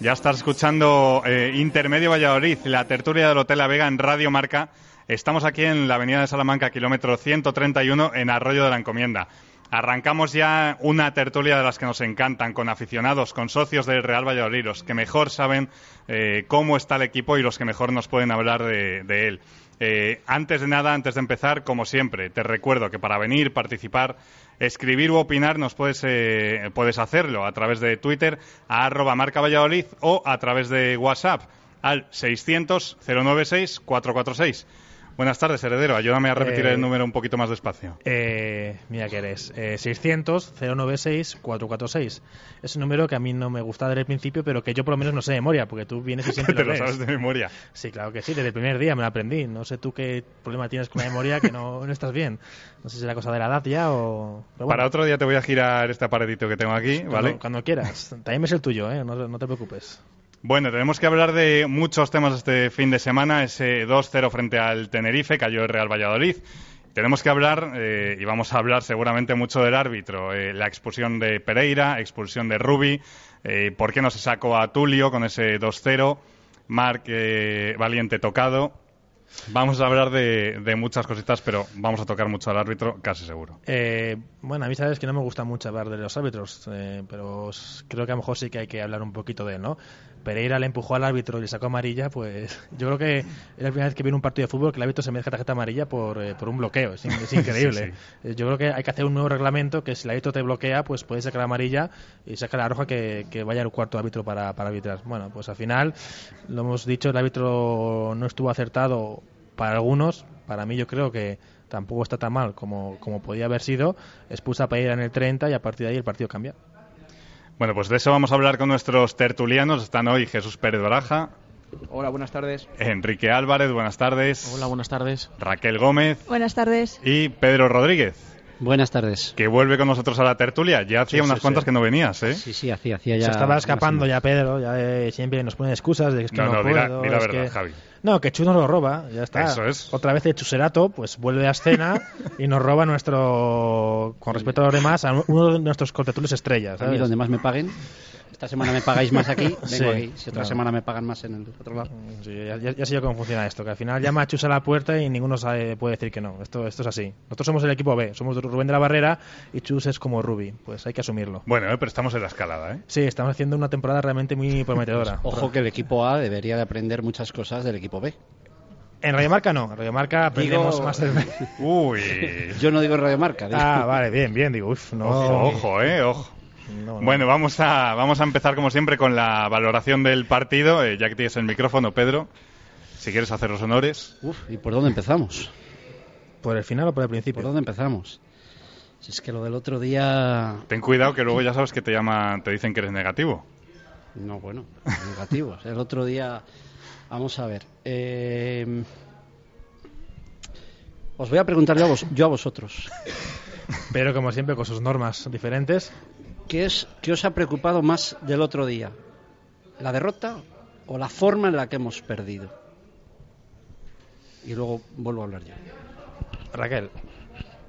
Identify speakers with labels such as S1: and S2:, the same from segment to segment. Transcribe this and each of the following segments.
S1: Ya estás escuchando eh, Intermedio Valladolid, la tertulia del Hotel La Vega en Radio Marca. Estamos aquí en la avenida de Salamanca, kilómetro 131, en Arroyo de la Encomienda. Arrancamos ya una tertulia de las que nos encantan, con aficionados, con socios del Real Valladolid, los que mejor saben eh, cómo está el equipo y los que mejor nos pueden hablar de, de él. Eh, antes de nada, antes de empezar, como siempre, te recuerdo que para venir, participar, escribir u opinar, nos puedes, eh, puedes hacerlo a través de Twitter, a arroba marca Valladolid o a través de WhatsApp al 600-096-446. Buenas tardes, heredero. Ayúdame a repetir
S2: Eh,
S1: el número un poquito más despacio.
S2: Eh, mira que eres. Eh, 600-096-446. Es un número que a mí no me gusta desde el principio, pero que yo por lo menos no sé de memoria, porque tú vienes y siempre
S1: Te
S2: lo lees.
S1: sabes de memoria.
S2: Sí, claro que sí. Desde el primer día me lo aprendí. No sé tú qué problema tienes con la memoria, que no, no estás bien. No sé si es la cosa de la edad ya o... bueno,
S1: Para otro día te voy a girar este aparatito que tengo aquí,
S2: cuando,
S1: ¿vale?
S2: cuando quieras. También es el tuyo, ¿eh? No, no te preocupes.
S1: Bueno, tenemos que hablar de muchos temas este fin de semana. Ese 2-0 frente al Tenerife, cayó el Real Valladolid. Tenemos que hablar, eh, y vamos a hablar seguramente mucho del árbitro, eh, la expulsión de Pereira, expulsión de Rubi, eh, por qué no se sacó a Tulio con ese 2-0, Marc eh, Valiente tocado. Vamos a hablar de, de muchas cositas, pero vamos a tocar mucho al árbitro, casi seguro.
S2: Bueno, a mí sabes que no me gusta mucho hablar de los árbitros, pero creo que a lo mejor sí que hay que hablar un poquito de él, ¿no? Pereira le empujó al árbitro y le sacó amarilla, pues yo creo que es la primera vez que viene un partido de fútbol que el árbitro se merezca tarjeta amarilla por, eh, por un bloqueo, es, es increíble. Eh, Yo creo que hay que hacer un nuevo reglamento que si el árbitro te bloquea, pues puedes sacar la amarilla y sacar la roja que, que vaya al cuarto árbitro para, para arbitrar. Bueno, pues al final, lo hemos dicho, el árbitro no estuvo acertado para algunos, para mí yo creo que tampoco está tan mal como, como podía haber sido, expulsa a Pereira en el 30 y a partir de ahí el partido cambia.
S1: Bueno, pues de eso vamos a hablar con nuestros tertulianos. Están hoy Jesús Pérez Baraja,
S3: Hola, buenas tardes.
S1: Enrique Álvarez, buenas tardes.
S3: Hola, buenas tardes.
S1: Raquel Gómez
S4: Buenas tardes.
S1: y Pedro Rodríguez,
S5: Buenas tardes.
S1: que vuelve con nosotros a la tertulia. Ya hacía
S2: Sí,
S1: unas
S2: sí,
S1: cuantas
S2: sí.
S1: que no venías, ¿eh?
S5: Sí, sí, hacía, hacía ya.
S2: Se estaba escapando ya Pedro, ya eh, siempre nos ponen excusas de que
S1: No,
S2: no,
S1: no, di la- di verdad,
S2: que-
S1: Javi.
S2: No, que Chu nos lo roba, ya está.
S1: Eso es.
S2: Otra vez el Chuserato, pues vuelve a escena y nos roba nuestro, con respecto a los demás, a uno de nuestros contertulios estrellas.
S5: A mí
S2: ¿sabes?
S5: donde más me paguen. Esta semana me pagáis más aquí, vengo
S2: Sí,
S5: aquí. Si otra
S2: claro.
S5: semana me pagan más en el otro lado.
S2: Sí, ya, ya- ya sé yo cómo funciona esto, que al final llama a Chus a la puerta y ninguno sabe- puede decir que no. Esto, esto es así. Nosotros somos el equipo B, somos Rubén de la Barrera y Chus es como Rubi. Pues hay que asumirlo.
S1: Bueno, eh, pero estamos en la escalada, ¿eh?
S2: Sí, estamos haciendo una temporada realmente muy prometedora.
S5: Ojo que el equipo A debería de aprender muchas cosas del equipo B.
S2: En Radio Marca no, en Radio Marca aprendemos
S5: Digo-
S2: más.
S1: Uy.
S5: Yo no digo en Radio Marca. digo-
S2: ah, vale, bien, bien, digo, uf, no.
S1: Ojo, ojo, eh, ojo.
S2: No, no.
S1: Bueno, vamos a, vamos a empezar como siempre con la valoración del partido. eh, ya que tienes el micrófono, Pedro, si quieres hacer los honores.
S5: Uf, ¿y por dónde empezamos?
S2: ¿Por el final o por el
S5: ¿Por
S2: principio?
S5: dónde empezamos? Si es que lo del otro día.
S1: Ten cuidado que luego ya sabes que te llaman, te dicen que eres negativo.
S5: No, bueno, negativos. El otro día. Vamos a ver. eh, Os voy a preguntar yo a, vos- yo a vosotros.
S2: Pero como siempre, con sus normas diferentes.
S5: ¿Qué, es, ¿Qué os ha preocupado más del otro día? ¿La derrota o la forma en la que hemos perdido? Y luego vuelvo a hablar yo.
S2: Raquel,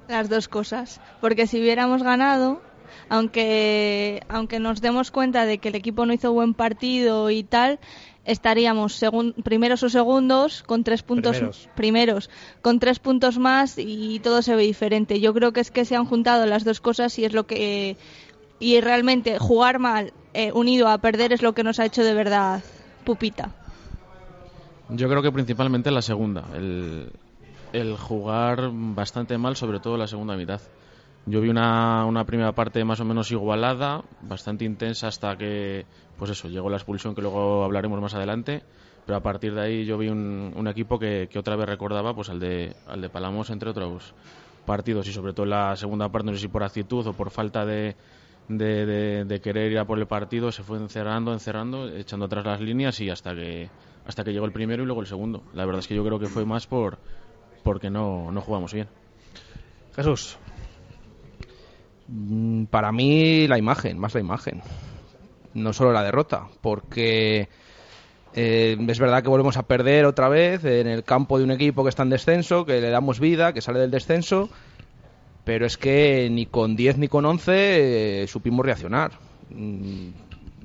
S4: Las dos cosas. Porque si hubiéramos ganado, aunque, aunque nos demos cuenta de que el equipo no hizo buen partido y tal, estaríamos segun- primeros o segundos con tres puntos
S2: Primeros.
S4: primeros, con tres puntos más y todo se ve diferente. Yo creo que es que se han juntado las dos cosas y es lo que y realmente jugar mal eh, unido a perder es lo que nos ha hecho de verdad pupita.
S3: Yo creo que principalmente la segunda, el, el jugar bastante mal, sobre todo la segunda mitad. Yo vi una, una primera parte más o menos igualada, bastante intensa hasta que, pues eso, llegó la expulsión que luego hablaremos más adelante. Pero a partir de ahí yo vi un, equipo que, que otra vez recordaba pues al de, al de Palamos, entre otros partidos. Y sobre todo la segunda parte, no sé si por actitud o por falta de, de, de, querer ir a por el partido, se fue encerrando, encerrando, echando atrás las líneas y hasta que hasta que llegó el primero y luego el segundo. La verdad es que yo creo que fue más por porque no, no jugamos bien.
S2: Jesús.
S6: Mm, para mí la imagen, más la imagen. No solo la derrota, porque eh, es verdad que volvemos a perder otra vez en el campo de un equipo que está en descenso, que le damos vida, que sale del descenso, pero es que ni con 10 ni con 11 eh, supimos reaccionar. Mm,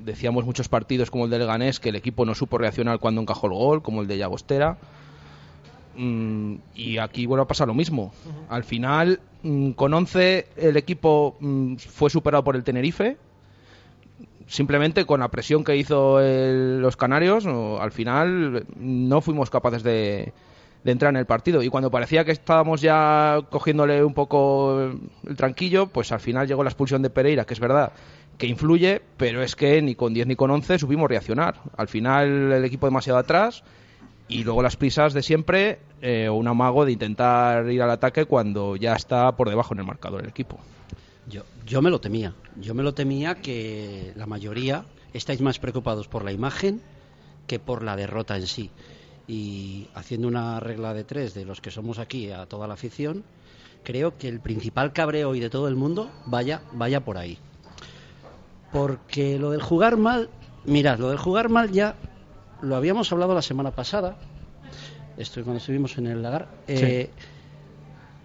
S6: decíamos muchos partidos como el del Ganés que el equipo no supo reaccionar cuando encajó el gol, como el de Llagostera. Mm, y aquí vuelve a pasar lo mismo. Al final, mm, con 11, el equipo fue superado por el Tenerife simplemente con la presión que hizo los canarios, al final no fuimos capaces de, entrar en el partido. Y cuando parecía que estábamos ya cogiéndole un poco el tranquillo, pues al final llegó la expulsión de Pereira, que es verdad que influye, pero es que ni con 10 ni con 11 supimos reaccionar. Al final el equipo demasiado atrás y luego las prisas de siempre, eh, un amago de intentar ir al ataque cuando ya está por debajo en el marcador el equipo.
S5: Yo, yo me lo temía. Yo me lo temía que la mayoría estáis más preocupados por la imagen que por la derrota en sí. Y haciendo una regla de tres de los que somos aquí a toda la afición, creo que el principal cabreo hoy de todo el mundo vaya, vaya por ahí. Porque lo del jugar mal, mirad, lo del jugar mal ya lo habíamos hablado la semana pasada, esto es cuando estuvimos en el lagar, eh,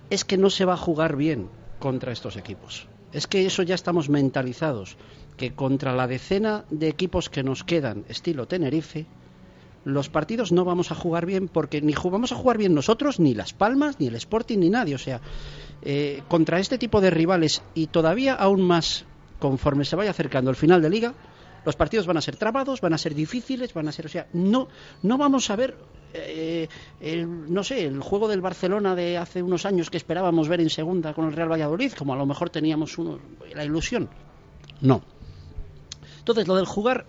S5: es que no se va a jugar bien contra estos equipos. Es que eso ya estamos mentalizados, que contra la decena de equipos que nos quedan, estilo Tenerife, los partidos no vamos a jugar bien porque ni vamos a jugar bien nosotros, ni Las Palmas, ni el Sporting, ni nadie. O sea, eh, contra este tipo de rivales y todavía aún más conforme se vaya acercando el final de liga, los partidos van a ser trabados, van a ser difíciles, van a ser, o sea, no, no vamos a ver, eh, el, no sé, el juego del Barcelona de hace unos años que esperábamos ver en segunda con el Real Valladolid, como a lo mejor teníamos uno, la ilusión. No. Entonces, lo del jugar,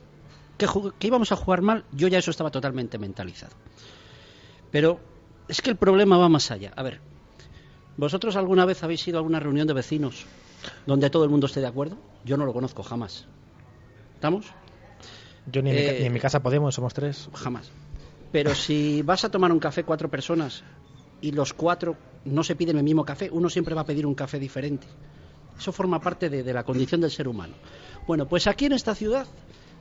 S5: que, que íbamos a jugar mal, yo ya eso estaba totalmente mentalizado. Pero es que el problema va más allá. A ver, ¿vosotros alguna vez habéis ido a alguna reunión de vecinos donde todo el mundo esté de acuerdo? Yo no lo conozco jamás. ¿Estamos?
S2: Yo ni, en mi, eh, casa podemos, somos tres.
S5: Jamás. Pero si vas a tomar un café cuatro personas y los cuatro no se piden el mismo café, uno siempre va a pedir un café diferente. Eso forma parte de, de la condición del ser humano. Bueno, pues aquí en esta ciudad,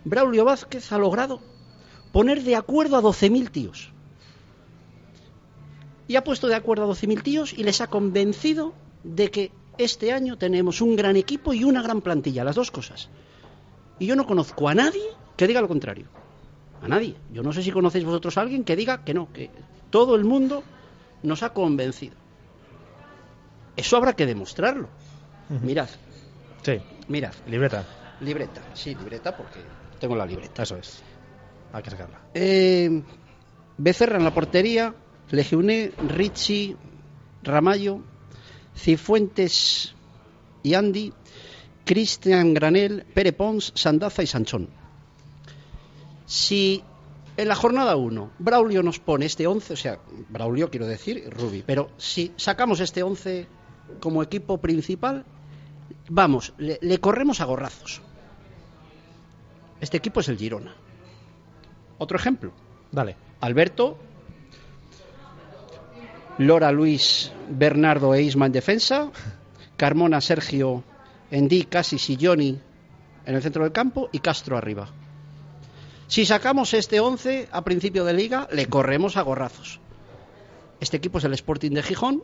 S5: Braulio Vázquez ha logrado poner de acuerdo a 12.000 tíos. Y ha puesto de acuerdo a 12.000 tíos y les ha convencido de que este año tenemos un gran equipo y una gran plantilla, las dos cosas. Y yo no conozco a nadie que diga lo contrario. A nadie. Yo no sé si conocéis vosotros a alguien que diga que no, que todo el mundo nos ha convencido. Eso habrá que demostrarlo. Mirad.
S2: Sí.
S5: Mirad.
S2: Libreta.
S5: Libreta. Sí, libreta porque tengo la libreta.
S2: Eso es. Hay que sacarla.
S5: Eh, Becerra en la portería. Legiuné, Ricci, Ramallo, Cifuentes y Andy. Cristian Granel, Pere Pons, Sandaza y Sanchón. Si en la jornada 1 Braulio nos pone este 11, o sea, Braulio quiero decir, Rubi, pero si sacamos este 11 como equipo principal, vamos, le, le corremos a gorrazos. Este equipo es el Girona. Otro ejemplo.
S2: Dale.
S5: Alberto, Lora Luis, Bernardo e Isma en defensa, Carmona, Sergio, Endi, Casis y Johnny en el centro del campo y Castro arriba. Si sacamos este 11 a principio de liga, le corremos a gorrazos. Este equipo es el Sporting de Gijón,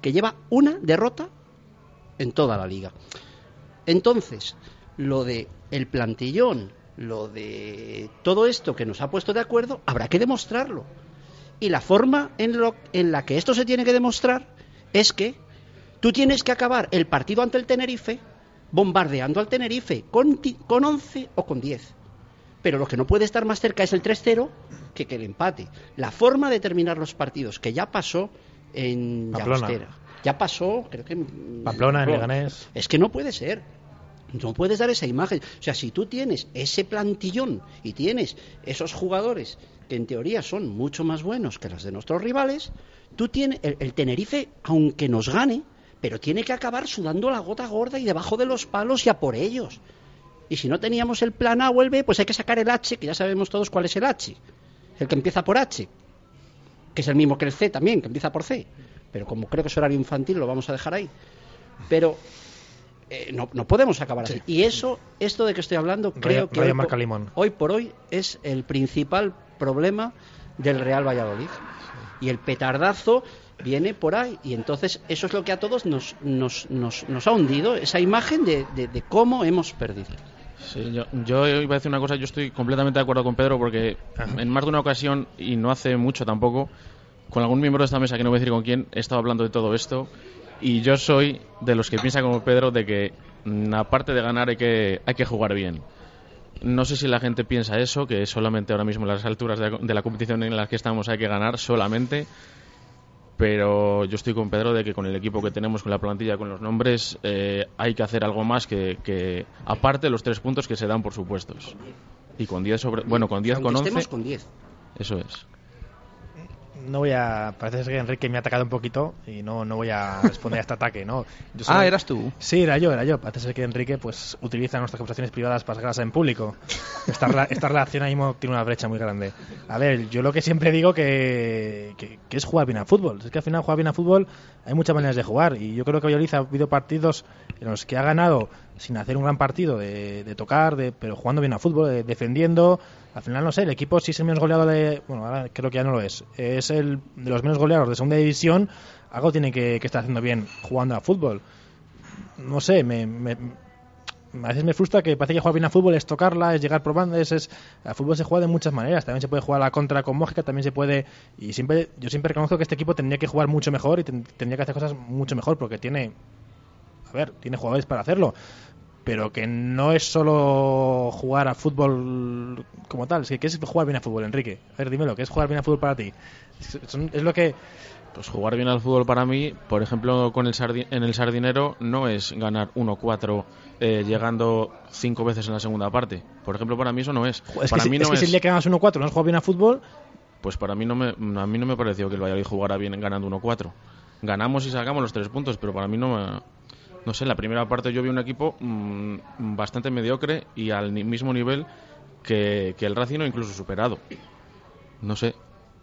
S5: que lleva una derrota en toda la liga. Entonces, lo de el plantillón, lo de todo esto que nos ha puesto de acuerdo, habrá que demostrarlo. Y la forma en, lo, en la que esto se tiene que demostrar es que tú tienes que acabar el partido ante el Tenerife bombardeando al Tenerife con, con 11 o con 10. Pero lo que no puede estar más cerca es el 3-0 que, que el empate. La forma de terminar los partidos, que ya pasó en Llagostera, ya pasó, creo que en
S2: Pamplona, en Leganés.
S5: Es que no puede ser. No puedes dar esa imagen. O sea, si tú tienes ese plantillón y tienes esos jugadores que en teoría son mucho más buenos que los de nuestros rivales, tú tienes el Tenerife, aunque nos gane, pero tiene que acabar sudando la gota gorda y debajo de los palos y a por ellos. Y si no teníamos el plan A o el B, pues hay que sacar el H, que ya sabemos todos cuál es el H. El que empieza por H, que es el mismo que el C también, que empieza por C. Pero como creo que es horario infantil, lo vamos a dejar ahí. Pero eh, no, no podemos acabar así. Y eso, esto de que estoy hablando, creo que
S2: Rayo
S5: hoy,
S2: marca
S5: po-
S2: limón.
S5: hoy por hoy es el principal problema del Real Valladolid. Y el petardazo viene por ahí. Y entonces eso es lo que a todos nos, nos, nos, nos ha hundido, esa imagen de, de- de cómo hemos perdido.
S3: Sí, yo, yo iba a decir una cosa, yo estoy completamente de acuerdo con Pedro porque en más de una ocasión, y no hace mucho tampoco, con algún miembro de esta mesa, que no voy a decir con quién, he estado hablando de todo esto y yo soy de los que piensa como Pedro de que mm, aparte de ganar hay que, hay que jugar bien. No sé si la gente piensa eso, que solamente ahora mismo en las alturas de la, de la competición en las que estamos hay que ganar solamente, pero yo estoy con Pedro de que con el equipo que tenemos, con la plantilla, con los nombres, eh, hay que hacer algo más que, que aparte de los tres puntos que se dan por supuestos. Y con 10 sobre, bueno, con 10
S5: Aunque
S3: con 11,
S5: estemos con 10.
S3: eso es.
S2: No voy a. Parece ser que Enrique me ha atacado un poquito y no, no voy a responder a este ataque, ¿no? Yo solo-
S6: Ah, eras tú.
S2: Sí, era yo, era yo. Parece ser que Enrique pues utiliza nuestras conversaciones privadas para sacarlas en público. Esta, esta relación ahí mismo tiene una brecha muy grande. A ver, yo lo que siempre digo que, que, que es jugar bien al fútbol. Es que al final jugar bien al fútbol hay muchas maneras de jugar y yo creo que Valladolid ha habido partidos en los que ha ganado sin hacer un gran partido de, de tocar, de, pero jugando bien al fútbol, de- defendiendo. Al final, no sé, el equipo si es el menos goleado de... Bueno, ahora creo que ya no lo es. Es el de los menos goleados de segunda división. Algo tiene que, estar haciendo bien jugando al fútbol no sé, me, me- a veces me frustra que parece que jugar bien a fútbol es tocarla, es llegar probando, es, es al fútbol se juega de muchas maneras, también se puede jugar a la contra con Mójica, también se puede y siempre yo siempre reconozco que este equipo tendría que jugar mucho mejor y ten- tendría que hacer cosas mucho mejor porque tiene a ver, tiene jugadores para hacerlo, pero que no es solo jugar a fútbol como tal, es que ¿qué es jugar bien a fútbol, Enrique? A ver, dímelo, ¿qué es jugar bien a fútbol para ti? Es, es lo que
S3: Pues jugar bien al fútbol para mí, por ejemplo, con el sardi- en el Sardinero, no es ganar 1-4 eh, llegando cinco veces en la segunda parte. Por ejemplo, para mí eso no es.
S2: es
S3: para
S2: que,
S3: mí
S2: es
S3: no
S2: que si el día que ganas 1-4 no has jugado bien a fútbol,
S3: Pues para mí no me, a mí no me pareció que el Valladolid jugara bien ganando 1-4. Ganamos y sacamos los tres puntos, pero para mí no me... No sé, en la primera parte yo vi un equipo mm, bastante mediocre y al ni- mismo nivel que, que el Racing o incluso superado. No sé.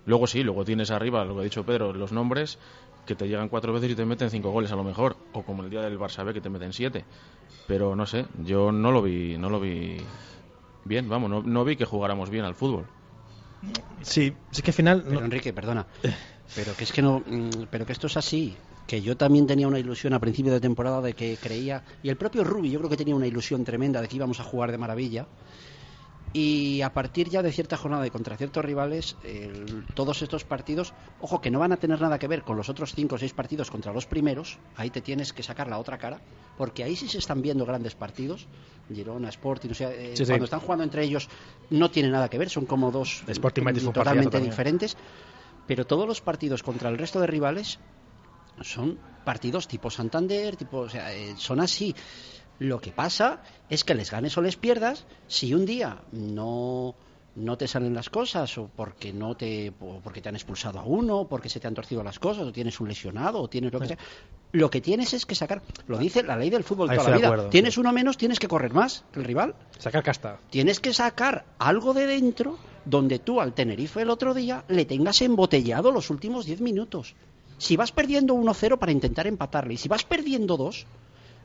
S3: Luego sí, luego tienes arriba, lo que ha dicho Pedro, los nombres que te llegan cuatro veces y te meten cinco goles a lo mejor. O como el día del Barça B que te meten siete. Pero no sé, yo no lo vi, no lo vi bien, vamos, no, no vi que jugáramos bien al fútbol.
S2: sí, es que al final
S5: Pero Enrique, perdona. Pero que es que no, mm, pero que esto es así. Que yo también tenía una ilusión a principio de temporada de que creía y el propio Rubi yo creo que tenía una ilusión tremenda de que íbamos a jugar de maravilla. Y a partir ya de cierta jornada y contra ciertos rivales, el- todos estos partidos, ojo, que no van a tener nada que ver con los otros cinco o seis partidos contra los primeros, ahí te tienes que sacar la otra cara, porque ahí sí se están viendo grandes partidos, Girona, Sporting, o sea, eh,
S2: Sí, sí.
S5: cuando están jugando entre ellos no tiene nada que ver, son como dos
S2: Sporting
S5: totalmente diferentes, pero todos los partidos contra el resto de rivales son partidos tipo Santander, tipo, o sea, eh, son así. Lo que pasa es que les ganes o les pierdas, si un día no no te salen las cosas o porque no te o porque te han expulsado a uno, o porque se te han torcido las cosas o tienes un lesionado o tienes lo que sea, lo que tienes es que sacar, lo dice la ley del fútbol
S2: Ahí
S5: toda la vida.
S2: acuerdo,
S5: tienes
S2: sí.
S5: uno menos, tienes que correr más que el rival
S2: sacar casta.
S5: tienes que sacar algo de dentro donde tú al Tenerife el otro día le tengas embotellado los últimos 10 minutos. Si vas perdiendo 1-0 para intentar empatarle y si vas perdiendo 2,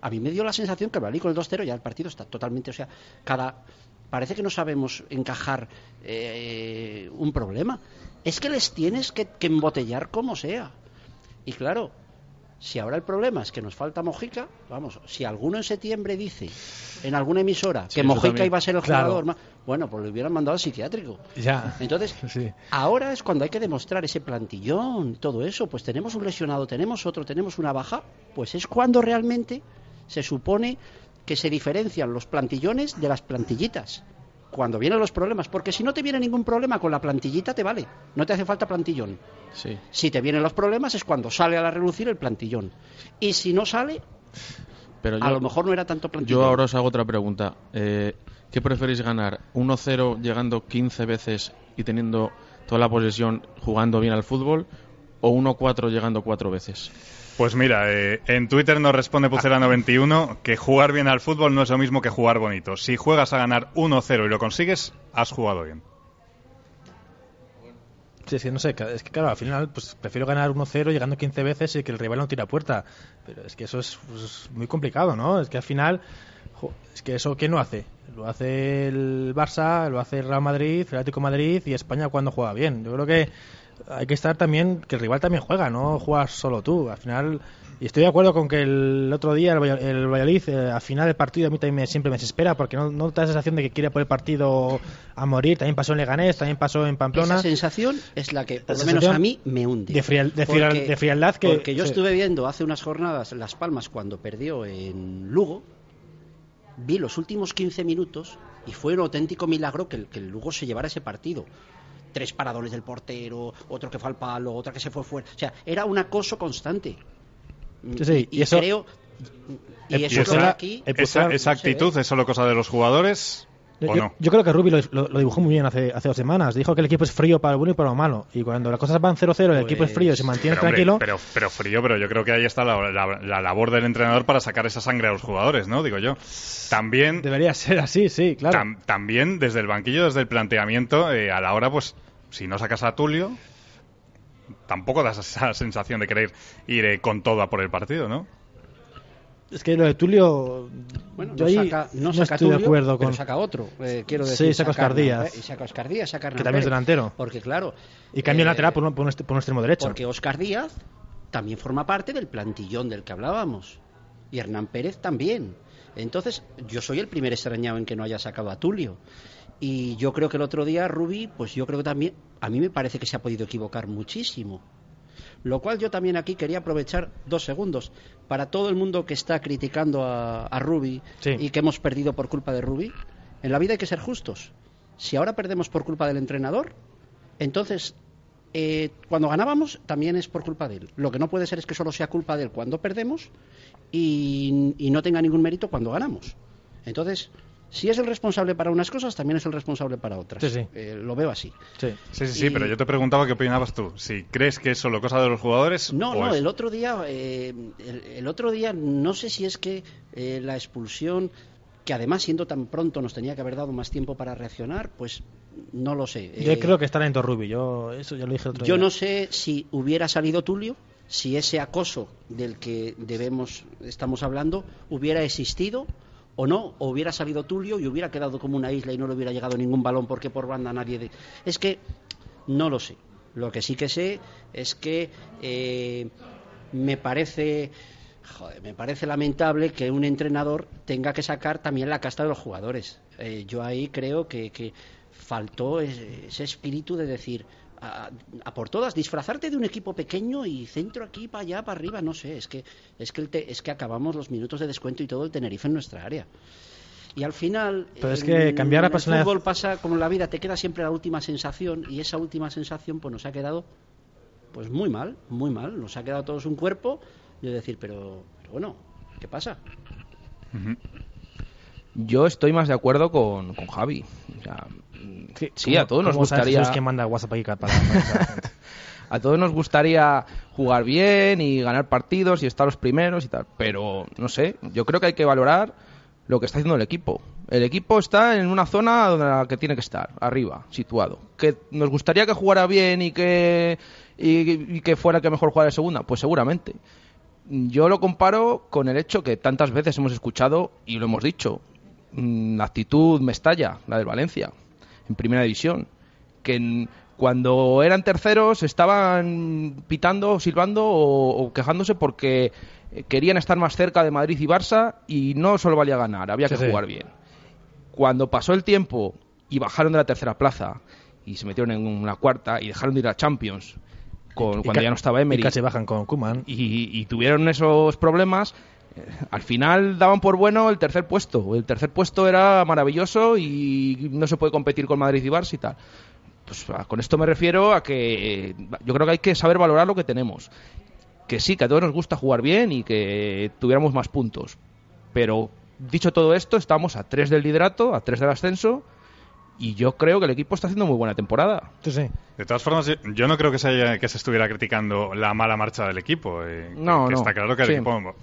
S5: a mí me dio la sensación que el Valladolid con el 2-0 ya el partido está totalmente, o sea, cada parece que no sabemos encajar eh, un problema. Es que les tienes que, que embotellar como sea. Y claro, si ahora el problema es que nos falta Mojica, vamos, si alguno en septiembre dice en alguna emisora
S3: Sí,
S5: que Mojica
S3: también.
S5: iba a ser el
S2: Claro.
S5: jugador más, bueno, pues le hubieran mandado al psiquiátrico.
S2: Ya.
S5: Entonces,
S2: Sí.
S5: ahora es cuando hay que demostrar ese plantillón, todo eso, pues tenemos un lesionado, tenemos otro, tenemos una baja, pues es cuando realmente se supone que se diferencian los plantillones de las plantillitas. Cuando vienen los problemas, porque si no te viene ningún problema con la plantillita te vale, no te hace falta plantillón.
S3: Sí.
S5: Si te vienen los problemas es cuando sale a la relucir el plantillón. Y si no sale,
S3: Pero yo,
S5: a lo mejor no era tanto plantillón.
S3: yo ahora os hago otra pregunta. Eh, ¿Qué preferís ganar? ¿1-0 llegando 15 veces y teniendo toda la posesión jugando bien al fútbol? ¿O 1-4 llegando 4 veces?
S1: Pues mira, eh, en Twitter nos responde Pucera91 que jugar bien al fútbol no es lo mismo que jugar bonito. Si juegas a ganar 1-0 y lo consigues, has jugado bien.
S2: Sí, sí, no sé, es que claro, al final pues prefiero ganar 1-0 llegando 15 veces y que el rival no tira puerta. Pero es que eso es pues, muy complicado, ¿no? Es que al final, es que eso, ¿quién lo hace? Lo hace el Barça, lo hace el Real Madrid, el Atlético Madrid y España cuando juega bien. Yo creo que hay que estar también, que el rival también juega, no juegas solo tú. Al final, y estoy de acuerdo con que el otro día el, el Valladolid, eh, al final del partido, a mí también me- siempre me desespera porque no, no te da la sensación de que quiere por el partido a morir. También pasó en Leganés, también pasó en Pamplona.
S5: Esa sensación es la que, por lo menos a mí, me hunde.
S2: de frial- de frial-
S5: Porque-
S2: de frialdad que-
S5: Porque yo
S2: sí.
S5: estuve viendo hace unas jornadas Las Palmas cuando perdió en Lugo, vi los últimos 15 minutos y fue un auténtico milagro que el, que el Lugo se llevara ese partido. Tres paradones del portero, otro que fue al palo, otra que se fue fuera. O sea, era un acoso constante.
S2: Sí, sí,
S5: y,
S2: y eso-
S5: creo. Y eso creo que aquí.
S1: ¿Esa,
S5: no
S1: actitud es solo cosa de los jugadores
S2: Yo,
S1: o no?
S2: yo creo que Rubi lo, lo- lo dibujó muy bien hace, hace dos semanas. Dijo que el equipo es frío para lo bueno y para lo malo. Y cuando las cosas van 0-0, el equipo es frío y se mantiene
S1: Pero, hombre,
S2: tranquilo.
S1: pero, pero frío, pero yo creo que ahí está la, la- la labor del entrenador para sacar esa sangre a los jugadores, ¿no? Digo yo. También,
S2: Debería ser así, sí, claro.
S1: tam- también desde el banquillo, desde el planteamiento, eh, a la hora, pues, si no sacas a Tulio, tampoco das esa sensación de querer ir eh, con todo a por el partido, ¿no?
S2: Es que lo de Tulio.
S5: Bueno,
S2: yo
S5: no saca, no
S2: no
S5: saca
S2: estoy de acuerdo
S5: pero
S2: con.
S5: saca otro. eh, quiero
S2: Sí,
S5: decir,
S2: saca
S5: saca
S2: Oscar
S5: y saca Oscar Díaz, saca
S2: Que también es delantero.
S5: Porque claro.
S2: Y cambio
S5: eh,
S2: lateral por un, por un est- por un extremo derecho.
S5: Porque Oscar Díaz también forma parte del plantillón del que hablábamos. Y Hernán Pérez también. Entonces, yo soy el primer extrañado en que no haya sacado a Tulio. Y yo creo que el otro día Rubí, pues yo creo que también, a mí me parece que se ha podido equivocar muchísimo. Lo cual yo también aquí quería aprovechar dos segundos para todo el mundo que está criticando a, a Rubi
S2: Sí.
S5: y que hemos perdido por culpa de Rubi. En la vida hay que ser justos. Si ahora perdemos por culpa del entrenador, entonces eh, cuando ganábamos también es por culpa de él. Lo que no puede ser es que solo sea culpa de él cuando perdemos y, y no tenga ningún mérito cuando ganamos. Entonces, si es el responsable para unas cosas, también es el responsable para otras.
S2: Sí, sí.
S5: Eh, lo veo así.
S2: Sí.
S1: Sí, sí, pero yo te preguntaba qué opinabas tú. Si crees que es solo cosa de los jugadores
S5: No,
S1: o
S5: no,
S1: es-
S5: el otro día, eh, el, el otro día, no sé si es que eh, la expulsión, que además siendo tan pronto nos tenía que haber dado más tiempo para reaccionar, pues no lo sé.
S2: Yo
S5: Eh,
S2: creo que está lento Rubi. Yo, eso ya lo dije otro
S5: Yo
S2: día.
S5: no sé si hubiera salido Tulio, si ese acoso del que debemos estamos hablando hubiera existido o no, o hubiera salido Tulio y hubiera quedado como una isla y no le hubiera llegado ningún balón porque por banda nadie. de- Es que no lo sé. Lo que sí que sé es que eh, me parece. me parece lamentable que un entrenador tenga que sacar también la casta de los jugadores. Eh, yo ahí creo que, que faltó ese espíritu de decir a, a por todas disfrazarte de un equipo pequeño y centro aquí para allá para arriba no sé es que es que el te- es que acabamos los minutos de descuento y todo el Tenerife en nuestra área y al final
S2: Pero es
S5: en-
S2: que cambiar la
S5: en el
S2: personalidad-
S5: fútbol pasa como en la vida te queda siempre la última sensación y esa última sensación pues nos ha quedado pues muy mal muy mal nos ha quedado a todos un cuerpo de decir pero, pero bueno qué pasa.
S6: Yo estoy más de acuerdo con, con Javi. O sea, sí, a todos nos
S2: ¿Cómo sabes,
S6: gustaría.
S2: Quién manda WhatsApp aquí para?
S6: A todos nos gustaría jugar bien y ganar partidos y estar los primeros y tal. Pero, no sé, yo creo que hay que valorar lo que está haciendo el equipo. El equipo está en una zona donde la que tiene que estar, arriba, situado. Que nos gustaría que jugara bien y que, y, y que fuera el que mejor jugara de segunda. Pues seguramente. Yo lo comparo con el hecho que tantas veces hemos escuchado y lo hemos dicho. mm, La actitud Mestalla, la del Valencia, en primera división. Que en- cuando eran terceros estaban pitando, silbando o, o quejándose porque querían estar más cerca de Madrid y Barça y no solo valía ganar, había que
S2: sí.
S6: jugar bien. Cuando pasó el tiempo y bajaron de la tercera plaza y se metieron en una cuarta y dejaron de ir a Champions con,
S2: Y
S6: cuando ya no estaba
S2: Y
S6: Emery
S2: casi bajan con Kuman.
S6: y, y tuvieron esos problemas, al final daban por bueno el tercer puesto. El tercer puesto era maravilloso y no se puede competir con Madrid y Barça y tal. Pues a- con esto me refiero a que eh, yo creo que hay que saber valorar lo que tenemos. Que sí, que a todos nos gusta jugar bien y que tuviéramos más puntos. Pero dicho todo esto, estamos a tres del liderato, a tres del ascenso y yo creo que el equipo está haciendo muy buena temporada.
S2: Sí, sí.
S1: De todas formas, yo- no creo que se, haya- que se estuviera criticando la mala marcha del equipo. eh,
S6: No,
S1: que
S6: no.
S1: Está claro que el
S6: Sí.
S1: equipo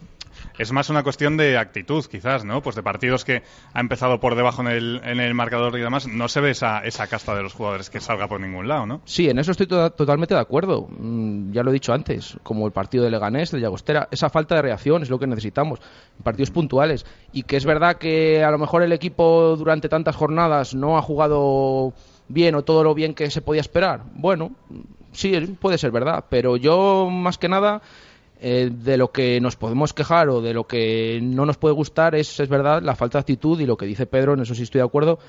S1: es más una cuestión de actitud, quizás, ¿no? Pues de partidos que ha empezado por debajo en el, en el marcador y demás, no se ve esa, esa casta de los jugadores que salga por ningún lado, ¿no?
S6: Sí, en eso estoy to- totalmente de acuerdo. Mm, ya lo he dicho antes, como el partido de Leganés, de Llagostera, esa falta de reacción es lo que necesitamos, partidos puntuales. Y que es verdad que a lo mejor el equipo durante tantas jornadas no ha jugado bien o todo lo bien que se podía esperar. Bueno, sí, puede ser verdad, pero yo más que nada eh, de lo que nos podemos quejar o de lo que no nos puede gustar es, es verdad, la falta de actitud y lo que dice Pedro, en eso sí estoy de acuerdo,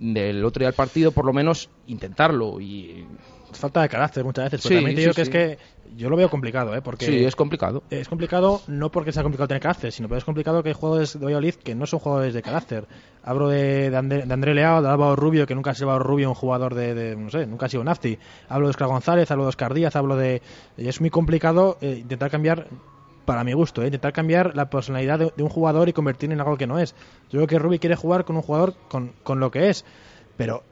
S6: del otro día del partido, por lo menos intentarlo. Y
S2: Falta de carácter muchas veces. Pero
S6: Sí,
S2: también te digo
S6: sí,
S2: que
S6: sí.
S2: es que yo lo veo complicado, ¿eh? Porque
S6: sí, es complicado.
S2: Es complicado no porque sea complicado tener carácter, sino porque es complicado que hay jugadores de Valladolid que no son jugadores de carácter. Hablo de, de, André, de André Leao, de Álvaro Rubio, que nunca ha sido Rubio un jugador de, de, no sé, nunca ha sido Nafti. Hablo de Oscar González, hablo de Oscar Díaz, hablo de... Es muy complicado eh, intentar cambiar, para mi gusto, eh, intentar cambiar la personalidad de, un jugador y convertirlo en algo que no es. Yo creo que Rubi quiere jugar con un jugador con, con lo que es, pero...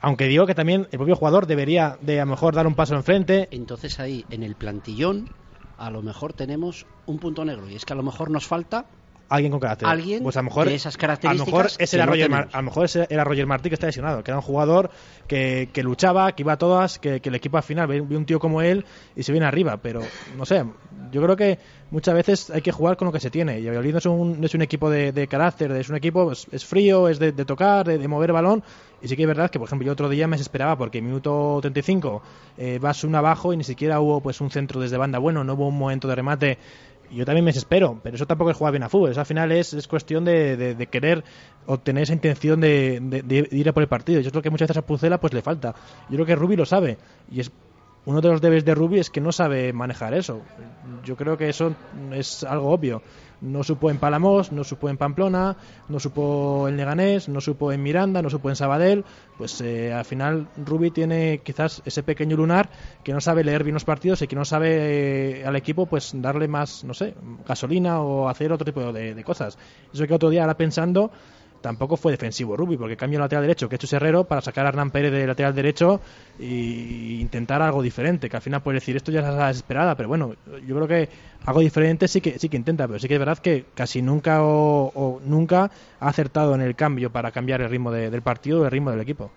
S2: Aunque digo que también el propio jugador debería de a lo mejor dar un paso enfrente,
S5: Entonces ahí, en el plantillón, a lo mejor tenemos un punto negro. Y es que a lo mejor nos falta
S2: alguien con carácter.
S5: Alguien
S2: pues a lo mejor,
S5: de esas
S2: a lo
S5: características
S2: mejor ese era
S5: no
S2: Roger Mar- a lo mejor ese era Roger Martí que está lesionado, que era un jugador que, que luchaba, que iba a todas, que, que el equipo al final ve, ve un tío como él y se viene arriba, pero no sé, yo creo que muchas veces hay que jugar con lo que se tiene y Valladolid no es un, no es un equipo de, de carácter, es un equipo pues, es frío, es de, de tocar, de, de mover balón y sí que es verdad que por ejemplo yo otro día me desesperaba porque en minuto 35 eh, vas un abajo y ni siquiera hubo pues un centro desde banda bueno, no hubo un momento de remate yo también me desespero, pero eso tampoco es jugar bien a fútbol. Eso al final es, es cuestión de, de- querer obtener esa intención de, de- de ir a por el partido. Yo creo que muchas veces a Pucela pues le falta. Yo creo que Rubi lo sabe. Y es uno de los debes de Rubi es que no sabe manejar eso. Yo creo que eso es algo obvio. No supo en Palamos, no supo en Pamplona, no supo en Leganés, no supo en Miranda, no supo en Sabadell. Pues eh, al final Rubi tiene quizás ese pequeño lunar que no sabe leer bien los partidos y que no sabe eh, al equipo pues darle más, no sé, gasolina o hacer otro tipo de, de cosas. Eso que otro día ahora pensando tampoco fue defensivo Rubi, porque cambió el lateral derecho, que hecho Herrero, para sacar a Hernán Pérez de lateral derecho e intentar algo diferente, que al final puede decir esto ya es la desesperada, pero bueno, yo creo que algo diferente sí que sí que intenta, pero sí que es verdad que casi nunca o, o nunca ha acertado en el cambio para cambiar el ritmo de- del partido el ritmo del equipo.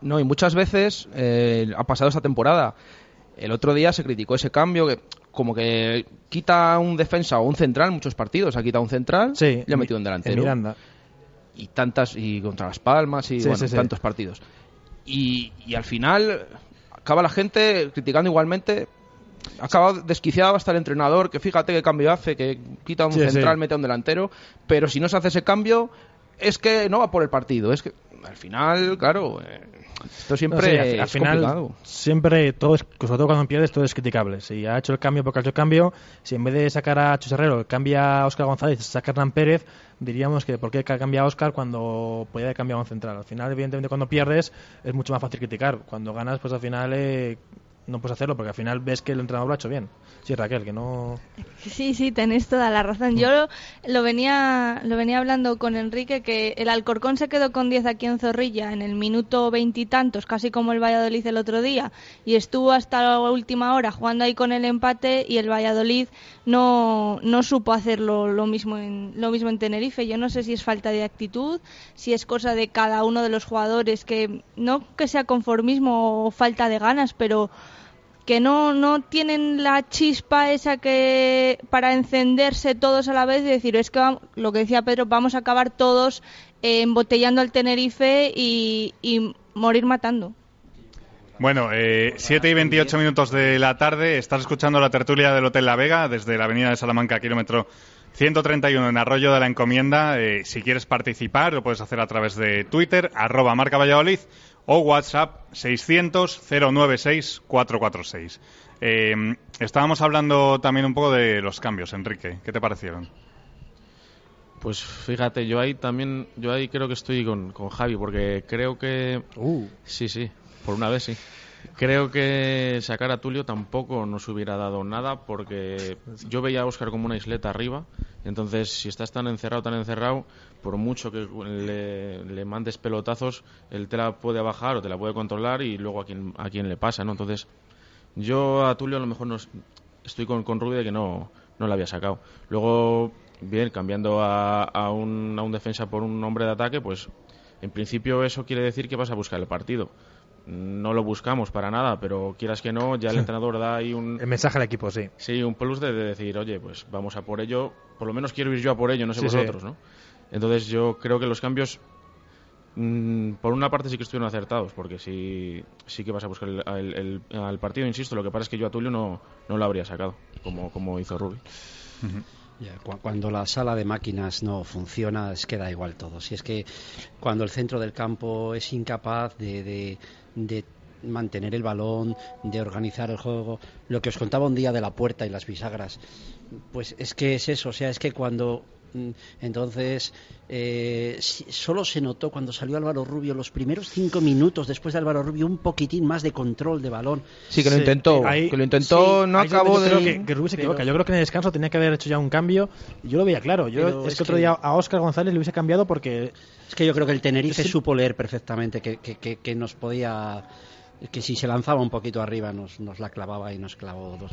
S6: No, y muchas veces eh, ha pasado esta temporada. El otro día se criticó ese cambio que como que quita un defensa o un central en muchos partidos. Ha quitado un central
S2: Sí,
S6: y ha metido un delantero.
S2: Miranda.
S6: y tantas y contra las Palmas y
S2: Sí,
S6: bueno,
S2: sí, sí.
S6: tantos partidos. Y, y al final acaba la gente criticando igualmente. Ha acabado desquiciado hasta el entrenador, que fíjate qué cambio hace, que quita un
S2: Sí, sí.
S6: central, mete a un delantero, pero si no se hace ese cambio es que no va por el partido. Es que al final, claro, eh, esto siempre
S2: No, sí, al, final
S6: complicado.
S2: siempre todo es, sobre todo cuando pierdes todo es criticable. Si ha hecho el cambio porque ha hecho el cambio si en vez de sacar a Chus Herrero cambia a Óscar González saca a Hernán Pérez diríamos que por qué cambia a Óscar cuando podía haber cambiado a un central. Al final evidentemente cuando pierdes es mucho más fácil criticar. Cuando ganas pues al final eh, no puedes hacerlo porque al final ves que el entrenador lo ha hecho bien sí Raquel que no
S4: Sí, sí, tenéis toda la razón. Yo lo, lo venía lo venía hablando con Enrique que el Alcorcón se quedó con 10 aquí en Zorrilla en el minuto veintitantos, casi como el Valladolid el otro día, y estuvo hasta la última hora jugando ahí con el empate y el Valladolid no, no supo hacerlo lo mismo en lo mismo en Tenerife. Yo no sé si es falta de actitud, si es cosa de cada uno de los jugadores que no que sea conformismo o falta de ganas, pero que no, no tienen la chispa esa que para encenderse todos a la vez y decir, es que lo que decía Pedro, vamos a acabar todos embotellando al Tenerife y, y morir matando.
S1: Bueno, eh, 7 y 28 minutos de la tarde. Estás escuchando la tertulia del Hotel La Vega desde la Avenida de Salamanca, kilómetro 131 en Arroyo de la Encomienda. Eh, si quieres participar, lo puedes hacer a través de Twitter, arroba Marca Valladolid o WhatsApp 600-096-446. Eh, estábamos hablando también un poco de los cambios, Enrique. ¿Qué te parecieron?
S3: Pues fíjate, yo ahí también, yo ahí creo que estoy con, con Javi, porque creo que... Sí, sí, por una vez sí. Creo que sacar a Tulio tampoco nos hubiera dado nada, porque yo veía a Oscar como una isleta arriba, Entonces, si estás tan encerrado, tan encerrado, por mucho que le, mandes pelotazos, él te la puede bajar o te la puede controlar y luego a quien, a quien le pasa, ¿no? Entonces, yo a Tulio a lo mejor no, estoy con, con Rubio de que no, no la había sacado. Luego, bien, cambiando a, a, un, a un defensa por un hombre de ataque, pues en principio eso quiere decir que vas a buscar el partido no lo buscamos para nada, pero quieras que no, ya el entrenador da ahí un...
S2: El mensaje al equipo, sí.
S3: Sí, un plus de, decir, oye, pues vamos a por ello, por lo menos quiero ir yo a por ello, no sé vosotros, ¿no? Entonces yo creo que los cambios, mm, por una parte sí que estuvieron acertados, porque sí, sí que vas a buscar el, el, partido, insisto, lo que pasa es que yo a Tulio no, no lo habría sacado, como, como hizo Rubi.
S5: Cuando la sala de máquinas no funciona, es que da igual todo. Si es que cuando el centro del campo es incapaz de, de mantener el balón, de organizar el juego. Lo que os contaba un día de la puerta y las bisagras, pues es que es eso, o sea, es que cuando entonces, eh, solo se notó cuando salió Álvaro Rubio los primeros cinco minutos después de Álvaro Rubio un poquitín más de control de balón.
S6: Sí, que lo intentó, que lo intentó, no acabó
S2: de. Creo que, Rubio se equivoca. yo creo que en el descanso tenía que haber hecho ya un cambio. Yo lo veía claro. Yo es, que otro día a Óscar González le hubiese cambiado porque.
S5: Es que yo creo que el Tenerife supo leer perfectamente que, que nos podía que si se lanzaba un poquito arriba nos, nos la clavaba y nos clavó dos.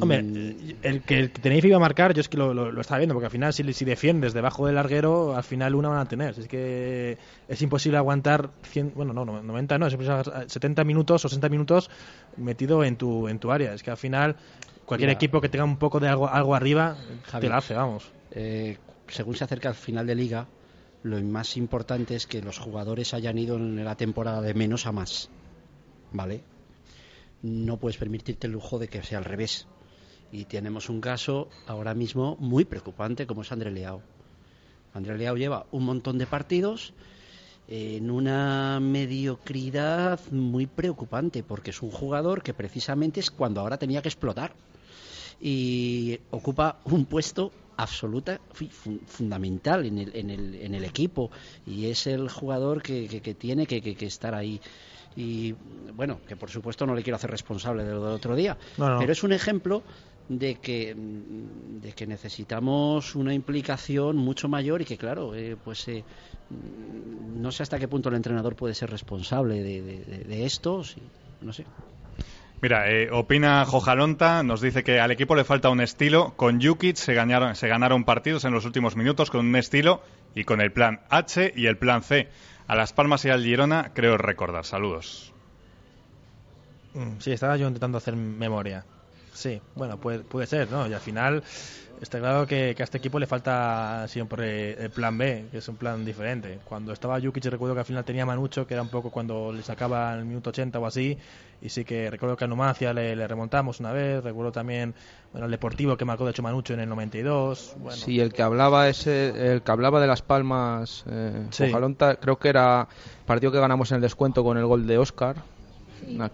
S2: Hombre, mm. el que el Tenerife iba a marcar, yo es que lo, lo, estaba viendo, porque al final, si, si, defiendes debajo del larguero, al final una van a tener. Es que es imposible aguantar, 100, bueno, no, 90, no, 70 minutos o 60 minutos metido en tu, en tu área. Es que al final, cualquier equipo que tenga un poco de algo, algo arriba, te la hace, vamos.
S5: Eh, según se acerca el final de liga, lo más importante es que los jugadores hayan ido en la temporada de menos a más. ¿vale? No puedes permitirte el lujo de que sea al revés. Y tenemos un caso ahora mismo muy preocupante como es André Leao. André Leao lleva un montón de partidos en una mediocridad muy preocupante porque es un jugador que precisamente es cuando ahora tenía que explotar. Y ocupa un puesto absoluta fundamental en el, en, el, en el equipo. Y es el jugador que, que, tiene que, que, estar ahí. Y bueno, que por supuesto no le quiero hacer responsable de lo del otro día, pero es un ejemplo de que, de que necesitamos una implicación mucho mayor y que claro, eh, pues eh, no sé hasta qué punto el entrenador puede ser responsable de, de, esto, no sé.
S1: Mira, eh, opina Jojalonta, nos dice que al equipo le falta un estilo. Con Jukic se ganaron, se ganaron partidos en los últimos minutos con un estilo y con el plan H y el plan C. A Las Palmas y al Girona creo recordar. Saludos.
S2: Mm, sí, estaba yo intentando hacer memoria. Sí, bueno, puede, puede ser, ¿no? Y al final está claro que, a este equipo le falta siempre el plan B, que es un plan diferente. Cuando estaba Jukic recuerdo que al final tenía Manucho, que era un poco cuando le sacaba el minuto 80 o así, y sí que recuerdo que a Numancia le, remontamos una vez, recuerdo también bueno, el Deportivo que marcó de hecho Manucho en el 92. Bueno.
S6: Sí, el que hablaba ese, el que hablaba de Las Palmas, eh, creo que era partido que ganamos en el descuento con el gol de Oscar.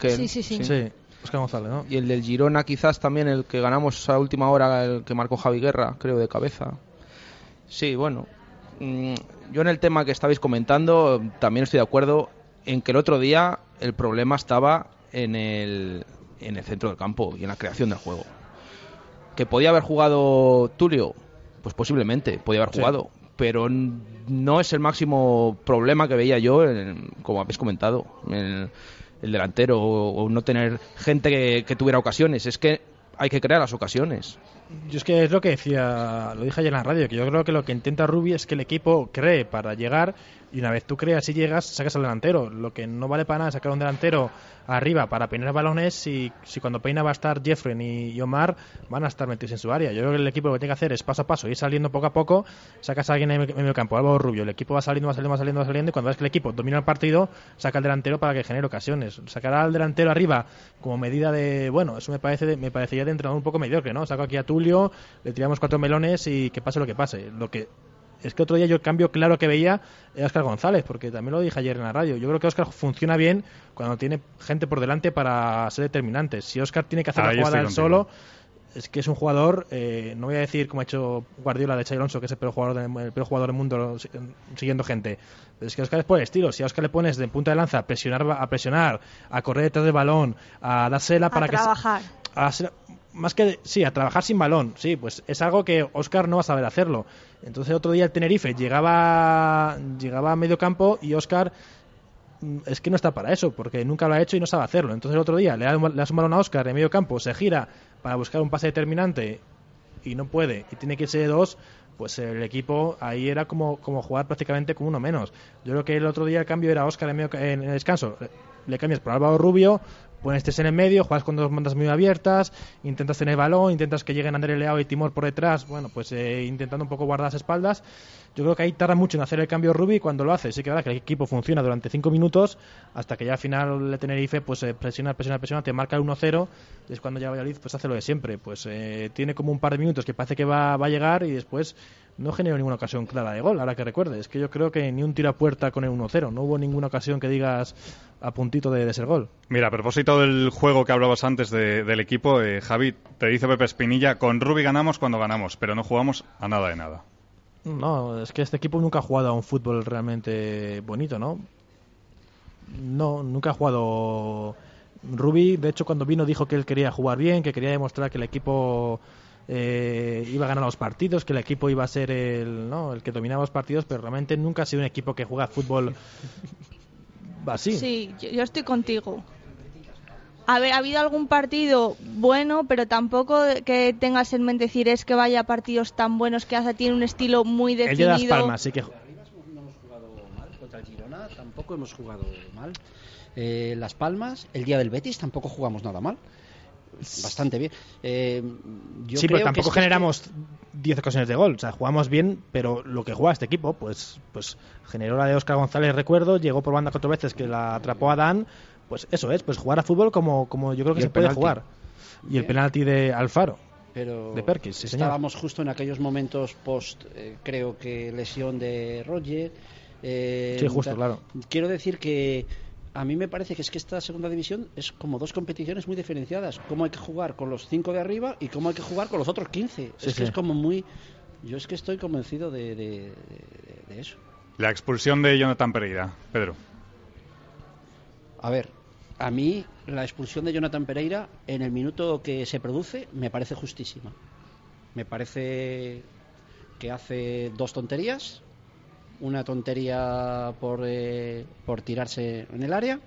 S4: sí, sí. sí.
S2: sí. González, ¿no?
S6: Y el del Girona quizás también el que ganamos a última hora, el que marcó Javi Guerra, creo, de cabeza. Sí, bueno. Mm, yo en el tema que estabais comentando también estoy de acuerdo en que el otro día el problema estaba en el, en el centro del campo y en la creación del juego. ¿Que podía haber jugado Tulio? Pues posiblemente, podía haber jugado. Pero no es el máximo problema que veía yo, como habéis comentado. En, el delantero o, no tener gente que, tuviera ocasiones. Es que hay que crear las ocasiones.
S2: Yo es que es lo que decía, lo dije ayer en la radio, que yo creo que lo que intenta Rubi es que el equipo cree para llegar y una vez tú creas y llegas, sacas al delantero. Lo que no vale para nada es sacar un delantero arriba para peinar balones si, si cuando peina va a estar Jeffrey y Omar van a estar metidos en su área. Yo creo que el equipo lo que tiene que hacer es paso a paso, ir saliendo poco a poco, sacas a alguien en el campo, algo Rubio, el equipo va saliendo, va saliendo, va saliendo, va saliendo y cuando ves que el equipo domina el partido, saca al delantero para que genere ocasiones. Sacará al delantero arriba como medida de, bueno, eso me parece me parecería de entrenador un poco mediocre, ¿no? Saco aquí a Tulio, le tiramos cuatro melones y que pase lo que pase. Lo que es que otro día yo el cambio claro que veía era Oscar González, porque también lo dije ayer en la radio. Yo creo que Oscar funciona bien cuando tiene gente por delante para ser determinante. Si Oscar tiene que hacer la jugada él solo, es que es un jugador, eh, no voy a decir como ha hecho Guardiola de Xabi Alonso, que es el peor jugador, del, el peor jugador del mundo siguiendo gente. es que Oscar es por el estilo. Si a Oscar le pones de punta de lanza a presionar, a presionar, a correr detrás del balón, a dársela para
S4: trabajar.
S2: que. Más que, sí, a trabajar sin balón, sí, pues es algo que Oscar no va a saber hacerlo. Entonces otro día el Tenerife llegaba, llegaba a medio campo y Oscar mm, es que no está para eso, porque nunca lo ha hecho y no sabe hacerlo. Entonces el otro día le da, balón a Oscar en medio campo, se gira para buscar un pase determinante y no puede, y tiene que irse de dos, pues el equipo ahí era como, como jugar prácticamente con uno menos. Yo creo que el otro día el cambio era Oscar en, medio, en el descanso. Le cambias por Álvaro Rubio, pones este en el medio, juegas con dos bandas muy abiertas, intentas tener balón, intentas que lleguen André Leao y Timor por detrás, bueno, pues eh, intentando un poco guardar las espaldas. Yo creo que ahí tarda mucho en hacer el cambio Rubi y cuando lo hace, sí que verdad que el equipo funciona durante cinco minutos hasta que ya al final el Tenerife pues eh, presiona, presiona, presiona, te marca el 1-0 y es cuando ya Valladolid pues hace lo de siempre, pues eh, tiene como un par de minutos que parece que va, va a llegar y después no generó ninguna ocasión clara de gol, ahora que recuerde. Es que yo creo que ni un tiro a puerta con el 1-0. No hubo ninguna ocasión que digas a puntito de, de, ser gol.
S1: Mira, a propósito del juego que hablabas antes de, del equipo, eh, Javi, te dice Pepe Espinilla, con Rubi ganamos cuando ganamos, pero no jugamos a nada de nada.
S2: No, es que este equipo nunca ha jugado a un fútbol realmente bonito, ¿no? No, nunca ha jugado... Rubi, de hecho, cuando vino dijo que él quería jugar bien, que quería demostrar que el equipo eh, iba a ganar los partidos, que el equipo iba a ser el, ¿no? el que dominaba los partidos, pero realmente nunca ha sido un equipo que juega fútbol así.
S4: Sí, yo, estoy contigo. A ver, ha habido algún partido bueno, pero tampoco que tengas en mente decir es que vaya partidos tan buenos que hace, tiene un estilo muy definido.
S2: El de Las Palmas, sí que...
S5: No hemos jugado mal contra el Girona, tampoco hemos jugado mal. Eh, Las Palmas, el día del Betis tampoco jugamos nada mal bastante bien. Eh, yo
S2: sí,
S5: creo
S2: pero tampoco
S5: que es que
S2: generamos 10 ocasiones de gol. O sea, jugamos bien, pero lo que juega este equipo, pues, pues generó la de Oscar González, recuerdo, llegó por banda cuatro veces que la atrapó a Dan. Pues eso es, pues jugar a fútbol como, como yo creo que se puede
S5: penalti.
S2: jugar. Y el penalti de Alfaro.
S5: pero
S2: De Perkins, sí, señor.
S5: estábamos justo en aquellos momentos post, eh, creo que lesión de Roger. eh,
S2: Sí, justo,
S5: tal.
S2: claro.
S5: Quiero decir que a mí me parece que es que esta segunda división es como dos competiciones muy diferenciadas. Cómo hay que jugar con los cinco de arriba y cómo hay que jugar con los otros 15.
S2: Sí,
S5: es que
S2: sí.
S5: es como muy... Yo es que estoy convencido de, de- de- de eso.
S1: La expulsión de Jonathan Pereira, Pedro.
S5: A ver, a mí la expulsión de Jonathan Pereira en el minuto que se produce me parece justísima. Me parece que hace dos tonterías. Una tontería por, eh, por tirarse en el área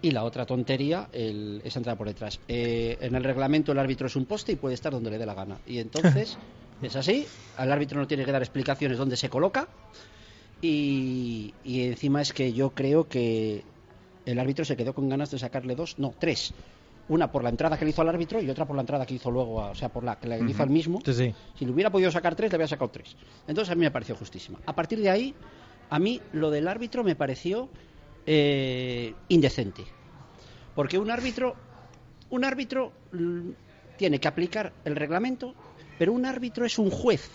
S5: y la otra tontería el, es entrar por detrás. Eh, en el reglamento el árbitro es un poste y puede estar donde le dé la gana. Y entonces es así, al árbitro no tiene que dar explicaciones dónde se coloca y, y encima es que yo creo que el árbitro se quedó con ganas de sacarle dos, no, tres. Una por la entrada que le hizo al árbitro y otra por la entrada que hizo luego, o sea, por la que le hizo al mismo.
S2: Sí, sí.
S5: Si le hubiera podido sacar tres, le había sacado tres. Entonces a mí me pareció justísima. A partir de ahí, a mí lo del árbitro me pareció eh, indecente. Porque un árbitro, un árbitro mm, tiene que aplicar el reglamento, pero un árbitro es un juez.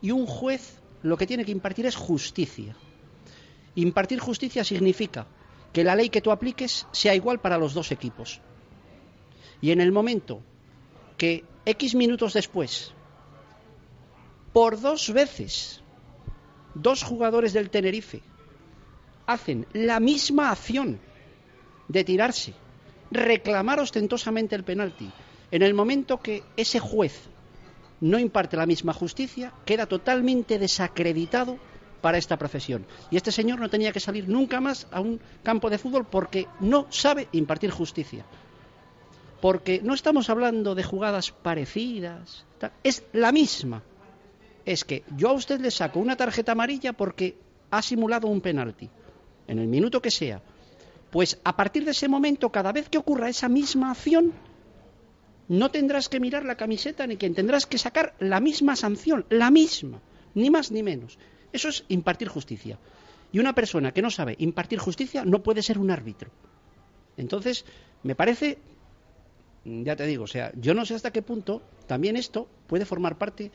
S5: Y un juez lo que tiene que impartir es justicia. Impartir justicia significa que la ley que tú apliques sea igual para los dos equipos. Y en el momento que X minutos después, por dos veces, dos jugadores del Tenerife hacen la misma acción de tirarse, reclamar ostentosamente el penalti, en el momento que ese juez no imparte la misma justicia, queda totalmente desacreditado para esta profesión. Y este señor no tenía que salir nunca más a un campo de fútbol porque no sabe impartir justicia. Porque no estamos hablando de jugadas parecidas, es la misma. Es que yo a usted le saco una tarjeta amarilla porque ha simulado un penalti, en el minuto que sea. Pues a partir de ese momento, cada vez que ocurra esa misma acción, no tendrás que mirar la camiseta ni quien tendrás que sacar la misma sanción, la misma, ni más ni menos. Eso es impartir justicia. Y una persona que no sabe impartir justicia no puede ser un árbitro. Entonces, me parece, ya te digo, o sea, yo no sé hasta qué punto también esto puede formar parte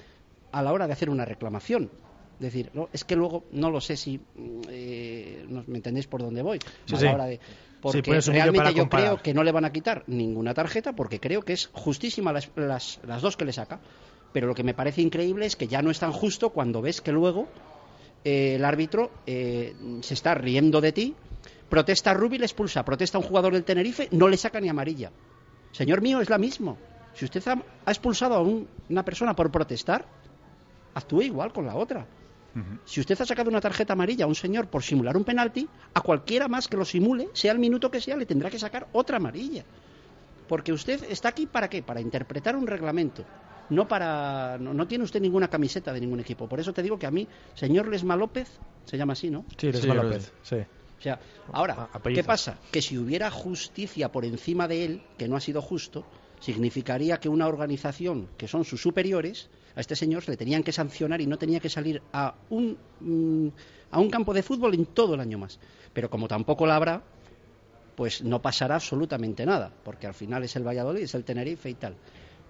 S5: a la hora de hacer una reclamación. Es decir, no, es que luego no lo sé si mm, eh, me entendéis por dónde voy.
S2: Sí,
S5: a la hora de, porque realmente yo
S2: comparar.
S5: creo que no le van a quitar ninguna tarjeta porque creo que es justísima las, las, las dos que le saca. Pero lo que me parece increíble es que ya no es tan justo cuando ves que luego eh, el árbitro eh, se está riendo de ti, protesta Rubi, le expulsa, protesta a un jugador del Tenerife, no le saca ni amarilla. Señor mío, es la misma. Si usted ha, ha expulsado a un- una persona por protestar, actúe igual con la otra. Si usted ha sacado una tarjeta amarilla a un señor por simular un penalti, a cualquiera más que lo simule, sea el minuto que sea, le tendrá que sacar otra amarilla. Porque usted está aquí para qué? Para interpretar un reglamento. No para. No, no tiene usted ninguna camiseta de ningún equipo. Por eso te digo que a mí, señor Lesma López, se llama así, ¿no?
S2: Sí,
S3: Sí,
S2: Lesma López. Sí.
S5: O sea, ahora,
S2: A-.
S5: ¿qué pasa? Que si hubiera justicia por encima de él, que no ha sido justo, significaría que una organización que son sus superiores, a este señor se le tenían que sancionar y no tenía que salir a un, mm, a un campo de fútbol en todo el año más. Pero como tampoco la habrá, pues no pasará absolutamente nada, porque al final es el Valladolid, es el Tenerife y tal.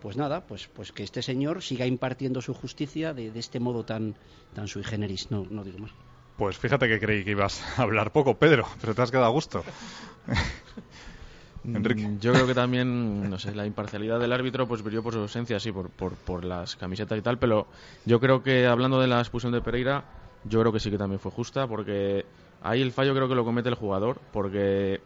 S5: Pues nada, pues, pues que este señor siga impartiendo su justicia de, de este modo tan, tan sui generis, no, no digo más.
S1: Pues fíjate que creí que ibas a hablar poco, Pedro, pero te has quedado a gusto. Enrique.
S3: Mm, Yo creo que también, no sé, la imparcialidad del árbitro pues brilló por su ausencia, sí, por, por, por las camisetas y tal, pero yo creo que hablando de la expulsión de Pereira, yo creo que sí que también fue justa, porque ahí el fallo creo que lo comete el jugador, porque,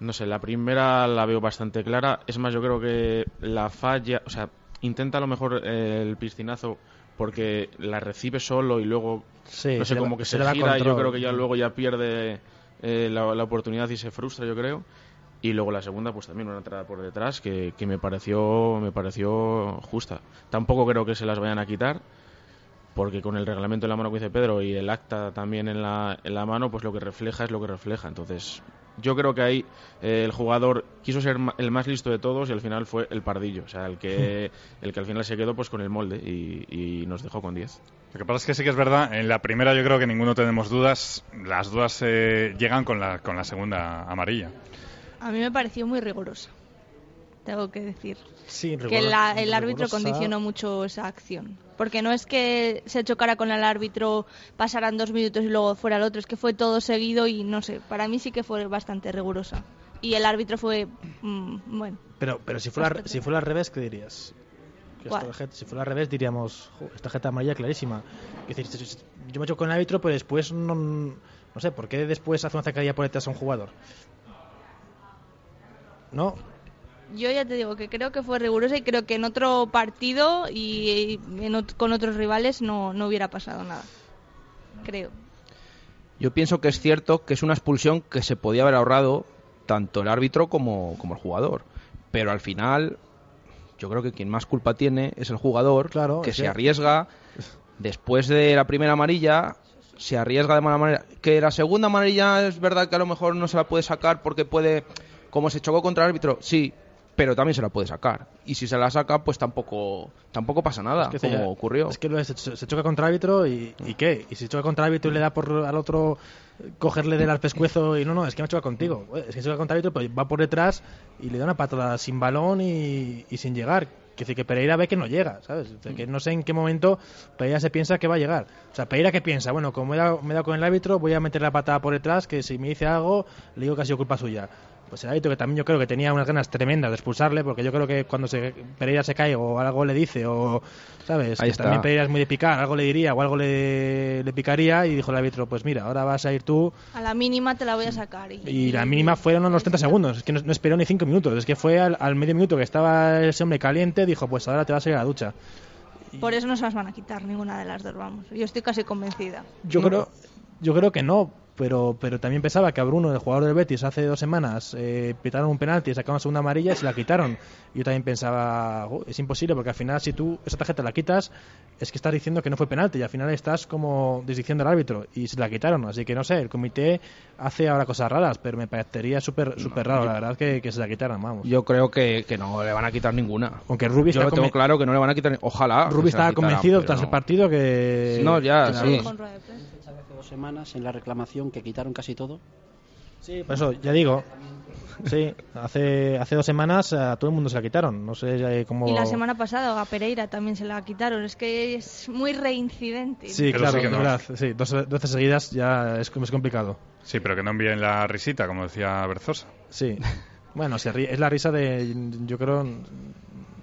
S3: no sé, la primera la veo bastante clara, es más, yo creo que la falla, o sea, intenta a lo mejor el piscinazo porque la recibe solo y luego
S2: Sí,
S3: no sé, como que
S2: se
S3: se, gira y yo creo que ya luego ya pierde eh, la, la oportunidad y se frustra, yo creo. Y luego la segunda, pues también una entrada por detrás que, que me pareció me pareció justa. Tampoco creo que se las vayan a quitar, porque con el reglamento en la mano que dice Pedro y el acta también en la, en la mano, pues lo que refleja es lo que refleja. Entonces, yo creo que ahí eh, el jugador quiso ser el más listo de todos y al final fue el pardillo, o sea, el que, el que al final se quedó pues con el molde y, y nos dejó con 10.
S1: Lo que pasa es que sí que es verdad, en la primera yo creo que ninguno tenemos dudas, las dudas eh, llegan con la, con la segunda amarilla.
S4: A mí me pareció muy rigurosa. Tengo que decir.
S2: Sí,
S4: que
S2: rigor-
S4: la- el árbitro
S2: rigurosa.
S4: condicionó mucho esa acción. Porque no es que se chocara con el árbitro, pasaran dos minutos y luego fuera el otro, es que fue todo seguido y no sé, para mí sí que fue bastante rigurosa. Y el árbitro fue, mm, bueno,
S2: Pero, pero si, fuera, si fuera al revés, ¿qué dirías? Si fuera al revés, diríamos, "Jo, esta tarjeta amarilla clarísima. Es decir, yo me echo con el árbitro, pero después no, no sé, ¿por qué después hace una zancadilla por detrás a un jugador? ¿No?
S4: Yo ya te digo que creo que fue rigurosa y creo que en otro partido y en ot- con otros rivales no, no hubiera pasado nada. Creo.
S6: Yo pienso que es cierto que es una expulsión que se podía haber ahorrado tanto el árbitro como, como el jugador. Pero al final, yo creo que quien más culpa tiene es el jugador,
S2: Claro,
S6: que se arriesga después de la primera amarilla, se arriesga de mala manera. Que la segunda amarilla es verdad que a lo mejor no se la puede sacar porque puede, como se chocó contra el árbitro, sí, pero también se la puede sacar. Y si se la saca, pues tampoco, tampoco pasa nada,
S2: Es que
S6: como ocurrió.
S2: Es que se, se choca contra árbitro y, ¿y qué? Y si choca contra árbitro y le da por al otro eh, cogerle del pescuezo y no, no, es que me choca contigo. Es que choca contra el árbitro, pues va por detrás y le da una patada sin balón y, y sin llegar. Que decir que Pereira ve que no llega, ¿sabes? Que no sé en qué momento Pereira se piensa que va a llegar. O sea, Pereira que piensa, bueno, como me he dado, me he dado con el árbitro, voy a meter la patada por detrás, que si me dice algo, le digo que ha sido culpa suya. Pues el árbitro que también yo creo que tenía unas ganas tremendas de expulsarle, porque yo creo que cuando se, Pereira se cae o algo le dice, o, ¿sabes?
S6: Ahí
S2: Que
S6: está.
S2: También Pereira es muy de picar, algo le diría o algo le, le picaría, y dijo el árbitro, pues mira, ahora vas a ir tú,
S4: A la mínima te la voy a sacar. Y,
S2: y la mínima fueron unos 30 segundos, es que no, no esperó ni 5 minutos, es que fue al, al medio minuto que estaba ese hombre caliente, dijo, pues ahora te vas a ir a la ducha.
S4: Por eso no se las van a quitar ninguna de las dos, vamos. Yo estoy casi convencida.
S2: Yo creo, yo creo que no, pero, pero también pensaba que a Bruno, el jugador del Betis, hace dos semanas eh, pitaron un penalti, y sacaron una segunda amarilla y se la quitaron. Yo también pensaba, "Jo, es imposible, porque al final si tú esa tarjeta la quitas, es que estás diciendo que no fue penalti y al final estás como desdiciendo al árbitro y se la quitaron. Así que no sé, el comité hace ahora cosas raras, pero me parecería súper súper raro, la verdad, que, que se la quitaran, vamos.
S6: Yo creo que, que no le van a quitar ninguna.
S2: Aunque Rubi
S6: Yo
S2: está
S6: lo tengo claro que no le van a quitar. Ojalá.
S2: Rubi estaba
S6: quitaran,
S2: convencido tras el
S6: no.
S2: partido que...
S6: No, ya,
S2: que
S6: sí.
S5: dos semanas en la reclamación que quitaron casi todo.
S2: Sí, por eso, ya digo. Sí, hace, hace dos semanas a todo el mundo se la quitaron. No sé ya cómo.
S4: Y la semana pasada a Pereira también se la quitaron. Es que es muy reincidente.
S2: Sí,
S1: Pero
S2: claro,
S1: sí no.
S2: verdad. Sí, dos, veces seguidas ya es, es complicado.
S1: Sí, pero que no envíen la risita, como decía Berzosa.
S2: Sí. Bueno, se ríe- es la risa de, yo creo,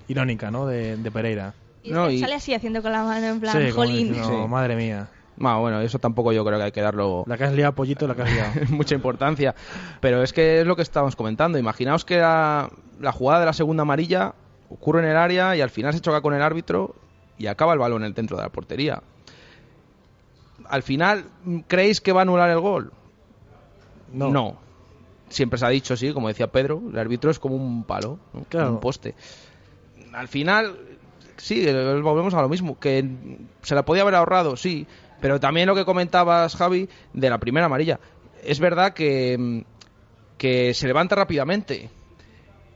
S2: irónica, ¿no? De, de Pereira.
S4: Y
S6: No, y-
S4: sale así haciendo con la mano en plan,
S2: sí, como
S4: jolín.
S2: diciendo,
S6: Sí.
S2: madre mía.
S6: Ma, bueno, eso tampoco yo creo que hay que darlo
S2: La que has liado, pollito, la que has liado.
S6: mucha importancia. Pero es que es lo que estábamos comentando. Imaginaos que la, la jugada de la segunda amarilla ocurre en el área y al final se choca con el árbitro y acaba el balón en el centro de la portería. Al final, ¿creéis que va a anular el gol?
S2: No.
S6: Siempre se ha dicho, sí, como decía Pedro, el árbitro es como un palo, ¿no?
S2: Claro.
S6: un poste. Al final, sí, volvemos a lo mismo, que se la podía haber ahorrado, sí, pero también lo que comentabas, Javi, de la primera amarilla. Es verdad que, mm, que se levanta rápidamente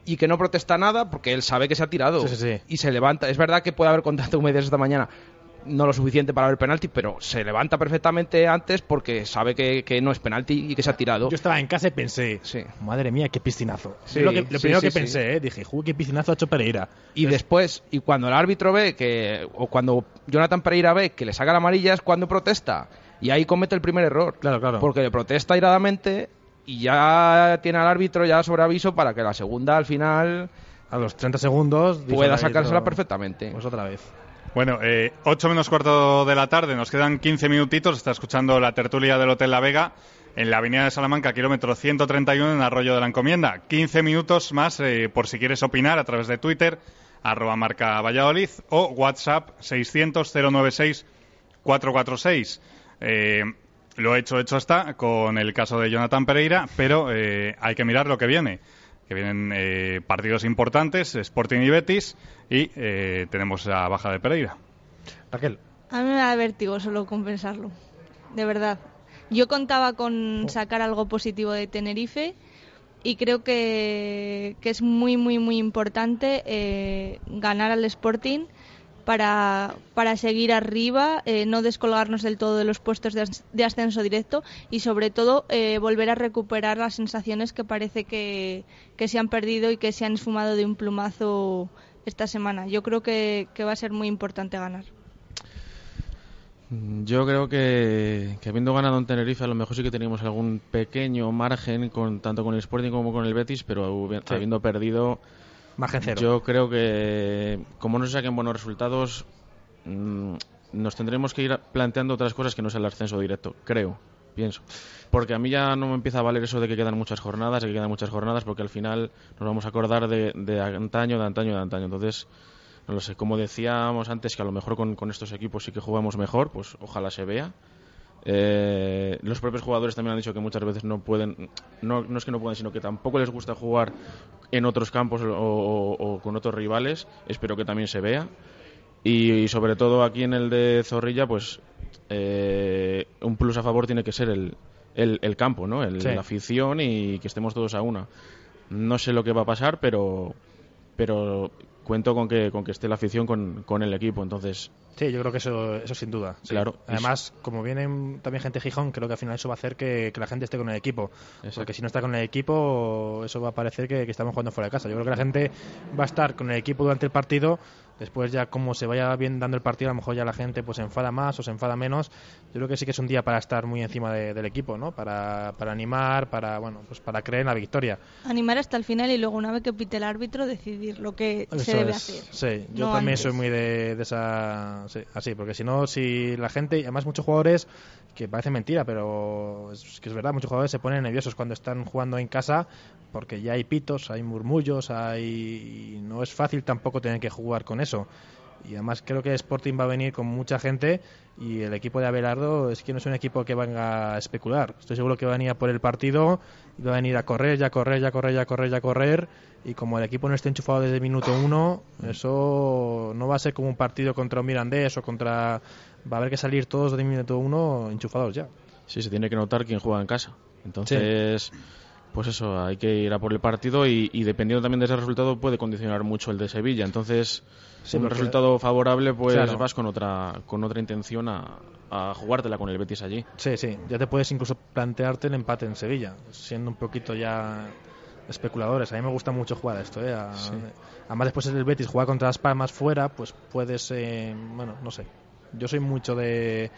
S6: y que no protesta nada porque él sabe que se ha tirado
S2: Sí, sí, sí.
S6: y se levanta. Es verdad que puede haber contacto, decías esta mañana, no lo suficiente para ver penalti, pero se levanta perfectamente antes porque sabe que, que no es penalti y que se ha tirado.
S2: Yo estaba en casa y pensé,
S6: Sí.
S2: madre mía, qué piscinazo.
S6: Sí,
S2: lo, que- lo
S6: sí,
S2: primero que pensé, ¿eh? dije, "Ju, qué piscinazo ha hecho Pereira.
S6: Y después, y cuando el árbitro ve que, o cuando Jonathan Pereira ve que le saca la amarilla es cuando protesta. Y ahí comete el primer error.
S2: Claro, claro.
S6: Porque le protesta iradamente y ya tiene al árbitro ya sobre aviso para que la segunda al final
S2: A los 30 segundos...
S6: pueda
S2: el
S6: sacársela perfectamente.
S2: Pues otra vez.
S1: Bueno, eh, 8 menos cuarto de la tarde, nos quedan 15 minutitos. Está escuchando la tertulia del Hotel La Vega en la avenida de Salamanca, kilómetro 131, en Arroyo de la Encomienda. 15 minutos más eh, por si quieres opinar a través de Twitter, arroba marca Valladolid o WhatsApp 600-096-446. Eh, lo hecho, hecho está con el caso de Jonathan Pereira, pero eh, hay que mirar lo que viene. Que vienen eh, partidos importantes, Sporting y Betis, y eh, tenemos la baja de Pereira.
S2: Raquel,
S4: A mí me da vértigo solo compensarlo. De verdad. Yo contaba con sacar algo positivo de Tenerife y creo que, que es muy, muy, muy importante eh, ganar al Sporting para, para seguir arriba, eh, no descolgarnos del todo de los puestos de, as- de ascenso directo y sobre todo eh, volver a recuperar las sensaciones que parece que, que se han perdido y que se han esfumado de un plumazo esta semana. Yo creo que, que va a ser muy importante ganar.
S3: Mm, Yo creo que, que habiendo ganado en Tenerife, a lo mejor sí que teníamos algún pequeño margen, con tanto con el Sporting como con el Betis, pero
S2: Sí.
S3: habiendo perdido, yo creo que como no se saquen buenos resultados, mm, nos tendremos que ir planteando otras cosas que no sea el ascenso directo, creo, pienso. Porque a mí ya no me empieza a valer eso de que quedan muchas jornadas, de que quedan muchas jornadas, porque al final nos vamos a acordar de, de antaño, de antaño, de antaño. Entonces, no lo sé, como decíamos antes, que a lo mejor con, con estos equipos sí que jugamos mejor, pues ojalá se vea. Eh, los propios jugadores también han dicho que muchas veces no pueden, no, no es que no pueden, sino que tampoco les gusta jugar en otros campos o, o- o con otros rivales. Espero que también se vea. Y, y sobre todo aquí en el de Zorrilla, pues eh, un plus a favor tiene que ser el, el, el campo, ¿no? El-
S2: Sí.
S3: La afición y que estemos todos a una. No sé lo que va a pasar, pero pero cuento con que con que esté la afición con, con el equipo. Entonces,
S2: Sí, yo creo que eso, eso sin duda. sí.
S3: Claro.
S2: Además, como vienen también gente de Gijón, creo que al final eso va a hacer que, que la gente esté con el equipo.
S3: Exacto.
S2: Porque si no está con el equipo, eso va a parecer que, que estamos jugando fuera de casa. Yo creo que la gente va a estar con el equipo durante el partido. Después ya como se vaya bien dando el partido, a lo mejor ya la gente pues se enfada más o se enfada menos. Yo creo que sí que es un día para estar muy encima de- del equipo, ¿no? Para, para animar, para bueno, pues para creer en la victoria.
S4: Animar hasta el final y luego una vez que pite el árbitro decidir lo que se
S2: Eso
S4: debe
S2: es.
S4: hacer.
S2: Sí, yo
S4: No
S2: también
S4: antes.
S2: soy muy de, de esa. sí, así, porque si no, si la gente. y Además, muchos jugadores, que parece mentira, pero es que es verdad, muchos jugadores se ponen nerviosos cuando están jugando en casa porque ya hay pitos, hay murmullos, hay. no es fácil tampoco tener que jugar con eso. Y además creo que Sporting va a venir con mucha gente y el equipo de Abelardo es que no es un equipo que venga a especular. Estoy seguro que va a venir a por el partido va a venir a correr, ya correr, ya correr, ya correr, ya correr. Y como el equipo no esté enchufado desde el minuto uno, eso no va a ser como un partido contra un Mirandés o contra... Va a haber que salir todos desde el minuto uno enchufados ya.
S3: sí, se tiene que notar quién juega en casa. Entonces, pues eso, hay que ir a por el partido y, y dependiendo también de ese resultado puede condicionar mucho el de Sevilla. Entonces,
S2: Sí,
S3: un resultado favorable, pues
S2: Claro.
S3: vas con otra con otra intención a, a jugártela con el Betis allí.
S2: Sí, sí, ya te puedes incluso plantearte el empate en Sevilla, siendo un poquito ya especuladores. A mí me gusta mucho jugar esto, ¿eh? A- Además, después el Betis juega contra las Palmas fuera, pues puedes, eh, bueno, no sé. Yo soy mucho de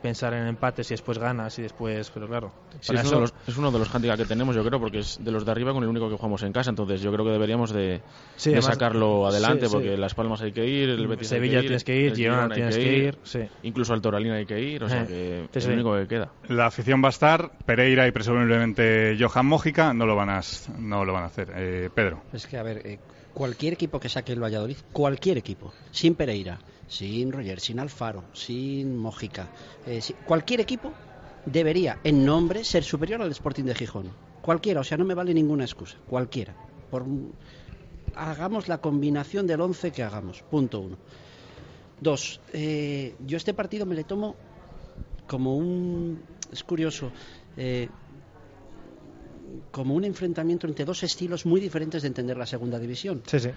S2: pensar en empates y después ganas y después, pero claro.
S3: Sí, es,
S2: eso-
S3: uno de los, es uno de los handicaps que tenemos, yo creo, porque es de los de arriba con el único que jugamos en casa. Entonces, yo creo que deberíamos de,
S2: Sí,
S3: de
S2: además-
S3: sacarlo adelante,
S2: sí, sí.
S3: porque Las Palmas hay que ir, el Betis
S2: Sevilla
S3: hay que ir,
S2: tienes que ir,
S3: el
S2: Girona
S3: hay
S2: tienes que ir, sí.
S3: Incluso al Toralín hay que ir, o sea
S2: Eh,
S3: que
S2: sí,
S3: es
S2: sí.
S3: el único que queda.
S1: La afición va a estar, Pereira y presumiblemente Johan Mójica no lo van a, no lo van a hacer. Eh, Pedro.
S5: Es que, a ver, eh, cualquier equipo que saque el Valladolid, cualquier equipo, sin Pereira, sin Roger, sin Alfaro, sin Mojica, eh, cualquier equipo debería, en nombre, ser superior al Sporting de Gijón. Cualquiera, o sea, no me vale ninguna excusa, cualquiera. Por, hagamos la combinación del 11 que hagamos, punto uno. Dos, eh, yo este partido me le tomo como un... Es curioso. eh, como un enfrentamiento entre dos estilos muy diferentes de entender la segunda división.
S2: Sí, sí.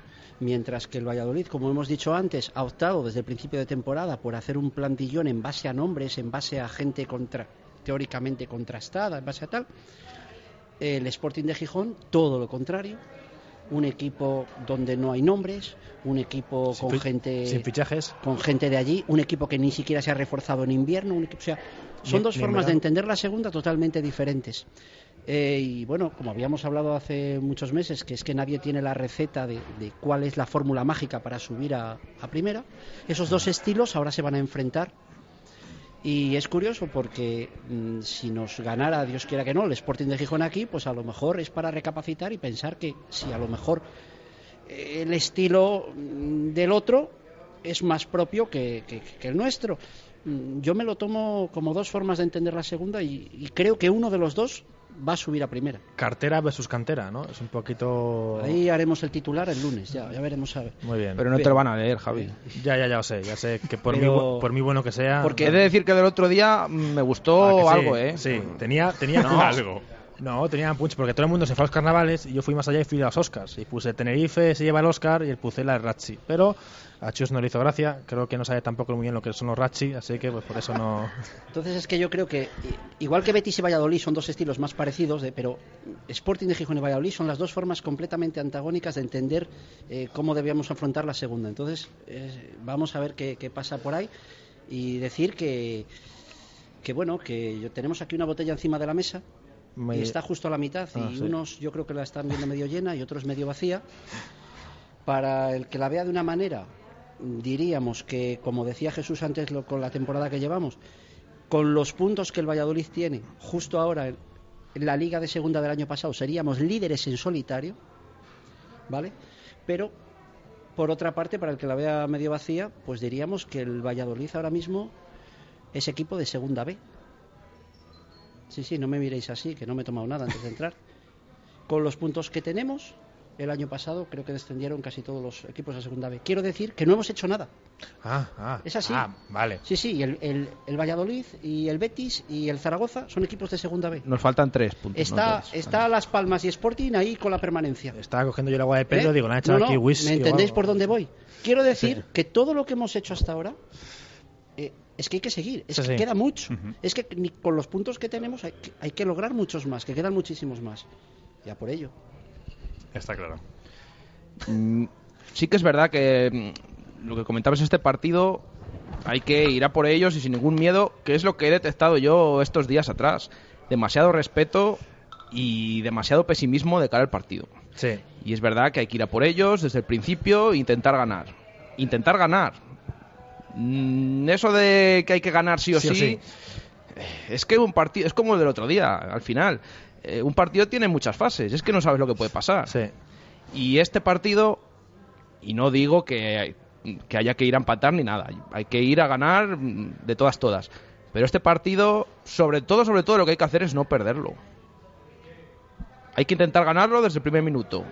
S5: Mientras que el Valladolid, como hemos dicho antes, ha optado desde el principio de temporada por hacer un plantillón en base a nombres, en base a gente contra, teóricamente contrastada, en base a tal. El Sporting de Gijón, todo lo contrario. Un equipo donde no hay nombres, un equipo
S2: Sin
S5: con gente
S2: Sin fichajes.
S5: con gente de allí, un equipo que ni siquiera se ha reforzado en invierno, un equipo, o sea, son
S2: Ni-
S5: dos
S2: ni
S5: formas de entender la segunda totalmente diferentes. Eh, y bueno, como habíamos hablado hace muchos meses, que es que nadie tiene la receta de, cuál es la fórmula mágica para subir a, a primera, esos dos estilos ahora se van a enfrentar. Y es curioso porque mm, si nos ganara, Dios quiera que no, el Sporting de Gijón aquí, pues a lo mejor es para recapacitar y pensar que si a lo mejor eh, el estilo mm, del otro es más propio que, que- que el nuestro. Mm, Yo me lo tomo como dos formas de entender la segunda y, y creo que uno de los dos va a subir a primera.
S2: Cartera versus cantera, ¿no? Es un poquito...
S5: Ahí haremos el titular el lunes, ya, ya veremos a ver.
S2: Muy bien.
S6: Pero no te lo van a leer, Javi.
S2: Ya, ya, ya lo sé. Ya sé que por,
S5: Pero-
S2: por muy bueno que sea...
S5: Porque-
S6: He de decir que del otro día me gustó
S2: Ah, sí,
S6: algo, ¿eh?
S2: Sí, tenía, tenía
S1: No, algo.
S2: No, tenía punch, porque todo el mundo se fue a los carnavales y yo fui más allá y fui a los Oscars. Y puse Tenerife, se lleva el Oscar y el Pucela el Ratchi. Pero a Chus no le hizo gracia, creo que no sabe tampoco muy bien lo que son los Ratchi, así que pues por eso no...
S5: Entonces es que yo creo que, igual que Betis y Valladolid son dos estilos más parecidos, de, pero Sporting de Gijón y Valladolid son las dos formas completamente antagónicas de entender eh, cómo debíamos afrontar la segunda. Entonces eh, vamos a ver qué, qué pasa por ahí y decir que, que bueno, que tenemos aquí una botella encima de la mesa
S2: Me-
S5: y está justo a la mitad
S2: Ah,
S5: y
S2: sí.
S5: unos yo creo que la están viendo medio llena y otros medio vacía. Para el que la vea de una manera, diríamos que, como decía Jesús antes lo- con la temporada que llevamos, con los puntos que el Valladolid tiene justo ahora en, la liga de segunda del año pasado, seríamos líderes en solitario, ¿vale? Pero, por otra parte, para el que la vea medio vacía, pues diríamos que el Valladolid ahora mismo es equipo de segunda B. Sí, sí, no me miréis así, que no me he tomado nada antes de entrar. Con los puntos que tenemos, el año pasado creo que descendieron casi todos los equipos de segunda B. Quiero decir que no hemos hecho nada.
S2: Ah, ah.
S5: Es así.
S2: Ah, vale.
S5: Sí, sí, y el, el, el Valladolid y el Betis y el Zaragoza son equipos de segunda B.
S6: Nos faltan tres puntos.
S5: Está,
S6: no
S5: está Las Palmas y Sporting ahí con la permanencia.
S2: Estaba cogiendo yo el agua de Pedro,
S5: ¿Eh?
S2: digo, le han echado
S5: No,
S2: aquí
S5: no,
S2: whisky.
S5: ¿Me entendéis por dónde voy? Quiero decir
S2: Sí.
S5: que todo lo que hemos hecho hasta ahora eh, es que hay que seguir, es
S2: Sí,
S5: que
S2: sí.
S5: queda mucho. Es que ni con los puntos que tenemos hay que, hay que lograr muchos más, que quedan muchísimos más. Ya por ello.
S1: Está claro.
S6: Mm, sí que es verdad que mm, lo que comentabas este partido hay que ir a por ellos y sin ningún miedo, que es lo que he detectado yo estos días atrás. Demasiado respeto y demasiado pesimismo de cara al partido.
S2: Sí.
S6: Y es verdad que hay que ir a por ellos desde el principio e intentar ganar. Intentar ganar. Mm, Eso de que hay que ganar sí o
S2: Sí
S6: sí,
S2: o sí.
S6: eh, es que un partido es como el del otro día, al final. Eh, un partido tiene muchas fases, es que no sabes lo que puede pasar.
S2: Sí.
S6: Y este partido, y no digo que, que haya que ir a empatar ni nada, hay que ir a ganar mm, de todas, todas. Pero este partido, sobre todo, sobre todo, lo que hay que hacer es no perderlo. Hay que intentar ganarlo desde el primer minuto.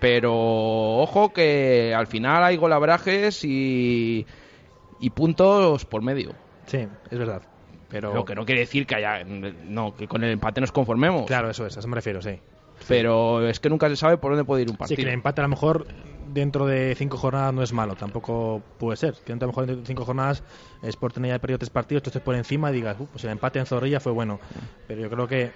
S6: Pero ojo que al final hay golabrajes y, y puntos por medio.
S2: Sí, es verdad. Pero...
S6: Lo que no quiere decir que haya. No, que con el empate nos conformemos.
S2: Claro, eso es, a eso me refiero, sí.
S6: Pero es que nunca se sabe por dónde puede ir un
S2: Sí,
S6: partido.
S2: que el empate a lo mejor dentro de cinco jornadas no es malo, tampoco puede ser. Que dentro a lo mejor dentro de cinco jornadas Sporting haya perdido tres partidos, tú estés por encima y digas, "Uh, pues el empate en Zorrilla fue bueno. Pero yo creo que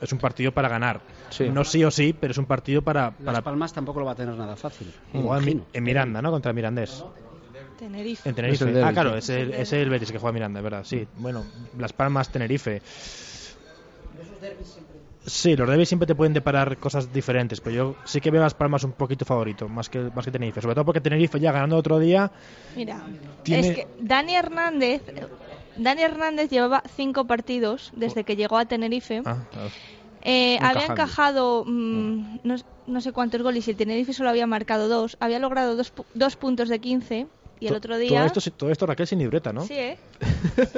S2: es un partido para ganar.
S6: Sí.
S2: No sí o sí, pero es un partido para...
S5: Las
S2: para
S5: Palmas tampoco lo va a tener nada fácil.
S2: jugar en, en Miranda, ¿no? Contra Mirandés.
S4: Tenerife.
S2: En Tenerife.
S6: Es el
S2: ah, claro, es el, es el Betis que juega Miranda, es verdad. Sí, bueno, Las Palmas, Tenerife. Sí, los derbis siempre te pueden deparar cosas diferentes, pero yo sí que veo a Las Palmas un poquito favorito, más que, más que Tenerife. Sobre todo porque Tenerife ya ganando otro día.
S4: Mira,
S2: Tiene-
S4: es que Dani Hernández, Dani Hernández llevaba cinco partidos desde que llegó a Tenerife
S2: Ah, claro.
S4: Eh, había encajado mm, no, no sé cuántos goles y el Tenerife solo había marcado dos. Había logrado dos, pu- dos puntos de 15 y el otro día...
S2: Todo esto, todo esto Raquel sin libreta, ¿no?
S4: Sí, ¿eh?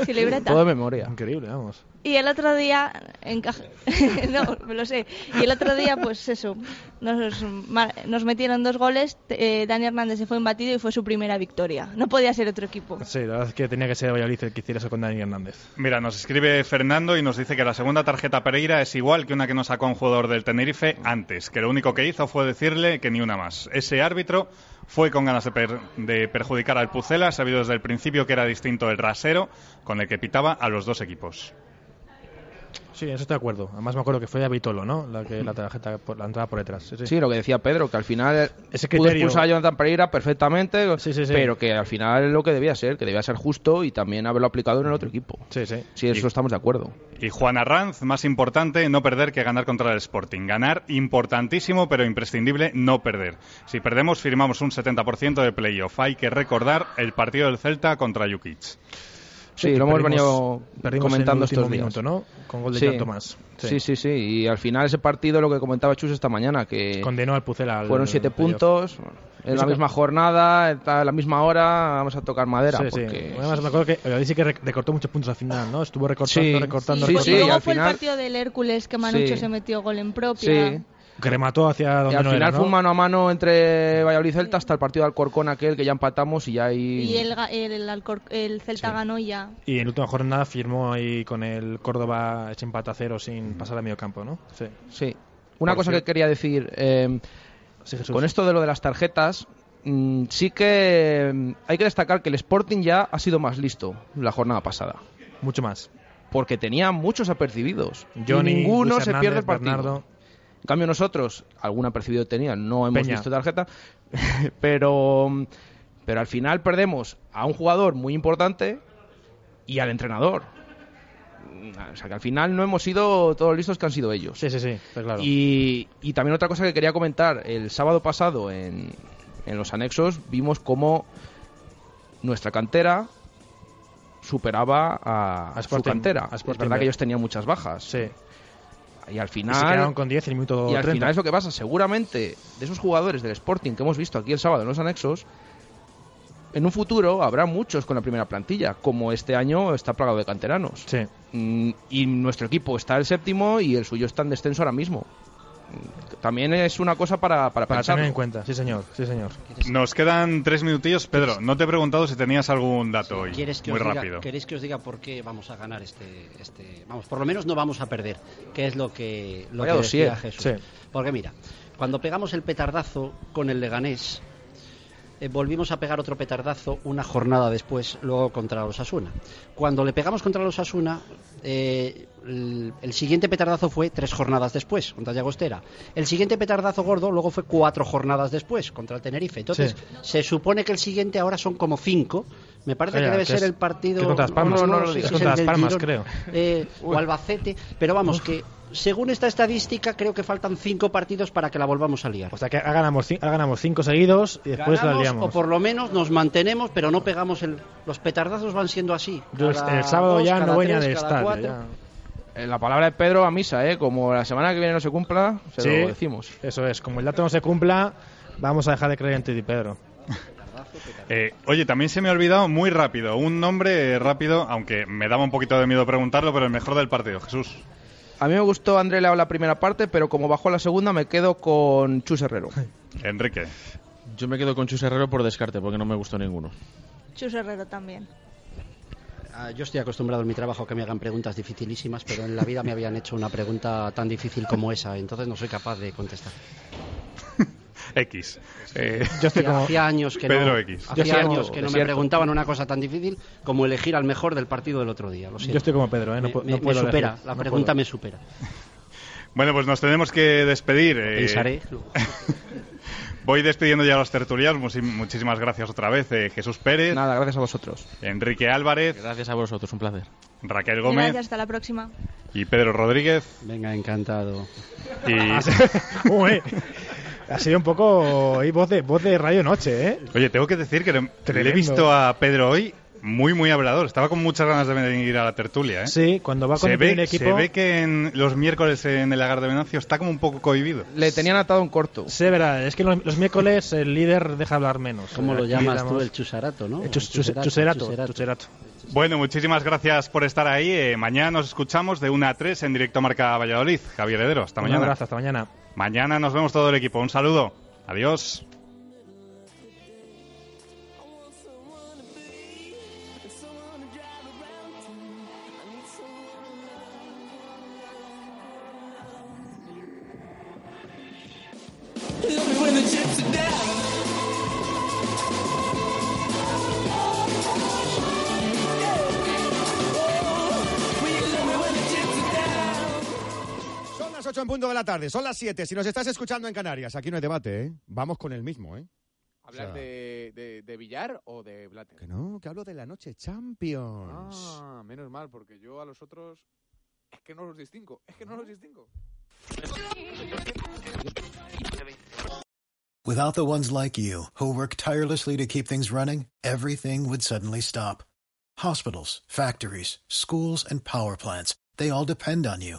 S4: Sin libreta.
S6: Todo de memoria.
S2: Increíble, vamos.
S4: Y el otro día encaja... no, me lo sé. Y el otro día, pues eso, nos, metieron dos goles. eh, Dani Hernández se fue imbatido y fue su primera victoria. No podía ser otro equipo.
S2: Sí, la verdad es que tenía que ser Valladolid el que hiciera eso con Dani Hernández.
S1: Mira, nos escribe Fernando y nos dice que la segunda tarjeta Pereira es igual que una que nos sacó un jugador del Tenerife antes, que lo único que hizo fue decirle que ni una más. Ese árbitro fue con ganas de, per- de perjudicar al Pucela, sabido desde el principio que era distinto el rasero con el que pitaba a los dos equipos.
S2: Sí, eso estoy de acuerdo. Además me acuerdo que fue a Vitolo, ¿no? La, que, la tarjeta, por, la entrada por detrás. Sí, sí.
S6: Sí, lo que decía Pedro, que al final
S2: Ese
S6: pudo expulsar a Jonathan Pereira perfectamente,
S2: Sí, sí, sí.
S6: pero que al final es lo que debía ser, que debía ser justo y también haberlo aplicado en el otro equipo.
S2: Sí, sí.
S6: Sí, eso
S1: Y-
S6: estamos de acuerdo.
S1: Y Juan Arranz, más importante no perder que ganar contra el Sporting. Ganar importantísimo, pero imprescindible no perder. Si perdemos, firmamos un 70% de playoff. Hay que recordar el partido del Celta contra Jukic.
S6: Sí, lo hemos venido comentando
S2: en el último
S6: estos días.
S2: minuto, ¿no? Con gol de
S6: Sí.
S2: Jan Tomás.
S6: Sí. sí, sí, Y al final ese partido, lo que comentaba Chus esta mañana, que
S2: Condenó al Pucela al
S6: fueron siete puntos, en la misma jornada, a la misma hora, vamos a tocar madera.
S2: Sí, sí.
S6: porque...
S2: Además me acuerdo que Valladolid sí que rec- recortó muchos puntos al final, ¿no? Estuvo recortando,
S6: Sí.
S2: recortando,
S6: Sí, sí,
S2: recortando.
S4: luego
S6: al
S4: fue
S6: final-
S4: el partido del Hércules que Manucho
S6: Sí.
S4: se metió gol en propia.
S6: Sí.
S2: Que remató hacia donde
S6: Y al
S2: no
S6: final
S2: era,
S6: fue un
S2: ¿no?
S6: mano a mano entre Valladolid y Celta hasta el partido de Alcorcón aquel que ya empatamos y ya ahí...
S4: Y el, el, Alcor- el Celta
S2: Sí.
S4: ganó y ya.
S2: Y en la última jornada firmó ahí con el Córdoba ese empate a cero sin pasar a medio campo, ¿no? Sí.
S6: Sí. Una
S1: Por
S6: cosa
S1: cierto.
S6: que quería decir, eh,
S2: Sí, Jesús.
S6: con esto de lo de las tarjetas, mm, sí que mm, hay que destacar que el Sporting ya ha sido más listo la jornada pasada.
S2: Mucho más.
S6: Porque tenía muchos apercibidos. Y ninguno
S2: Luis
S6: se
S2: Hernández,
S6: pierde el partido.
S2: Bernardo.
S6: En cambio nosotros, algún apercibido tenía, no hemos
S2: Peña.
S6: visto tarjeta, pero, pero al final perdemos a un jugador muy importante y al entrenador. O sea que al final no hemos sido todos listos que han sido ellos.
S2: Sí, sí, sí, está claro.
S6: Y, y también otra cosa que quería comentar, el sábado pasado en, en los anexos vimos cómo nuestra cantera superaba a,
S2: A
S6: su
S2: Sporting-
S6: cantera.
S2: a
S6: Es verdad que ellos tenían muchas bajas.
S2: Sí.
S6: Y al
S2: Y
S6: final...
S2: se quedaron con 10 en el minuto
S6: Y al
S2: 30.
S6: final es lo que pasa. Seguramente de esos jugadores del Sporting que hemos visto aquí el sábado en los anexos, en un futuro habrá muchos con la primera plantilla, como este año está plagado de canteranos.
S2: Sí.
S6: Mm, Y nuestro equipo está el séptimo y el suyo está en descenso ahora mismo. También es una cosa para, para,
S2: Para tener en cuenta, sí señor, sí señor.
S1: Nos quedan tres minutillos. Pedro, no te he preguntado si tenías algún dato hoy.
S5: ¿Quieres que
S1: Muy
S5: os diga,
S1: rápido.
S5: ¿Queréis que os diga por qué vamos a ganar este, este... Vamos, por lo menos no vamos a perder, que es lo que, lo
S6: Vaya
S5: que decía
S6: dossier.
S5: Jesús.
S2: Sí.
S5: Porque mira, cuando pegamos el petardazo con el Leganés, eh, volvimos a pegar otro petardazo una jornada después, luego contra los Asuna. Cuando le pegamos contra los Asuna, el, el siguiente petardazo fue tres jornadas después, contra Llagostera. El siguiente petardazo gordo luego fue cuatro jornadas después, contra el Tenerife. Entonces,
S2: Sí.
S5: se supone que el siguiente ahora son como cinco. Me parece que debe
S2: que
S5: ser
S2: es-
S5: el partido.
S2: que contra Las Palmas.
S5: no,
S2: No,
S5: no,
S2: no,
S5: no,
S2: es
S5: sí, sí,
S2: contra
S5: el
S2: Las
S5: del
S2: Palmas, creo.
S5: eh, o Albacete. Pero vamos, que según esta estadística, creo que faltan cinco partidos para que la volvamos a liar.
S2: O sea que ganamos, cinco seguidos y después la liamos.
S5: o por lo menos nos mantenemos, pero no pegamos el. Los petardazos van siendo así.
S2: Yo el-
S5: Cada
S2: el sábado
S5: dos,
S2: ya
S5: cada
S2: no voy estadio.
S5: cuatro.
S2: ya.
S6: Eh, La palabra de Pedro a misa, ¿eh? Como la semana que viene no se cumpla, se
S2: Sí,
S6: lo decimos.
S2: Eso es, como el dato no se cumpla, vamos a dejar de creer en ti, Pedro.
S1: Eh, oye, también se me ha olvidado muy rápido, un nombre rápido, aunque me daba un poquito de miedo preguntarlo, pero el mejor del partido, Jesús.
S6: A mí me gustó André Leao la primera parte, pero como bajó la segunda me quedo con Chus Herrero.
S1: Enrique.
S3: Yo me quedo con Chus Herrero por descarte, porque no me gustó ninguno.
S4: Chus Herrero también.
S5: Ah, Yo estoy acostumbrado en mi trabajo a que me hagan preguntas dificilísimas, pero en la vida me habían hecho una pregunta tan difícil como esa, entonces no soy capaz de contestar.
S1: X. Eh,
S2: Yo estoy
S5: Hacía-
S2: como,
S5: Hacía años que
S1: Pedro
S5: no,
S1: X.
S2: Yo
S5: hacía años que no me preguntaban una cosa tan difícil como elegir al mejor del partido del otro día. Lo siento.
S2: yo estoy como Pedro, ¿eh? No,
S5: me, me-
S2: no
S5: me
S2: puedo
S5: supera,
S2: elegir,
S5: la pregunta me supera.
S1: bueno, pues nos tenemos que despedir. eh,
S5: Pensaré.
S1: Voy despidiendo ya a los tertulianos. Muchísimas gracias otra vez. eh, Jesús Pérez,
S6: Nada, gracias a vosotros.
S1: Enrique Álvarez,
S3: Gracias a vosotros, un placer.
S1: Raquel Gómez
S4: Gracias, hasta la próxima.
S1: y Pedro Rodríguez.
S5: Venga, encantado.
S1: Y,
S2: ha sido un poco voz de, voz de Radio Noche, ¿eh?
S1: oye, tengo que decir que le, le he visto a Pedro hoy muy, muy hablador. Estaba con muchas ganas de venir a la tertulia, ¿eh?
S2: Sí, cuando va con
S1: se
S2: el
S1: ve,
S2: equipo...
S1: se ve que en los miércoles en el lagar de Venancio está como un poco cohibido.
S6: Le tenían atado un corto.
S2: Sí, verá, es que los, los miércoles el líder deja hablar menos.
S5: ¿Cómo lo llamas tú? El chusarato, ¿no?
S2: El chus-
S5: El
S2: chus-
S5: chuserato,
S2: chuserato,
S5: chuserato.
S2: chuserato.
S1: Bueno, muchísimas gracias por estar ahí. Eh, mañana nos escuchamos de 1 a 3 en directo Marca Valladolid. Javier Heredero, hasta
S2: Un
S1: mañana.
S2: abrazo, hasta mañana.
S1: Mañana nos vemos todo el equipo. Un saludo. Adiós.
S7: 8 en punto de la tarde, son las 7. Si nos estás escuchando en Canarias, aquí no hay debate, ¿eh? Vamos con el mismo, ¿eh?
S8: ¿Hablar
S7: O sea-
S8: de, de, de billar o de Blatter?
S7: Que no, que hablo de la noche Champions.
S8: Ah, menos mal, porque yo a los otros es que no los distingo, es que no los distingo.
S9: Without the ones like you, who work tirelessly to keep things running, everything would suddenly stop. Hospitals, factories, schools, and power plants, they all depend on you.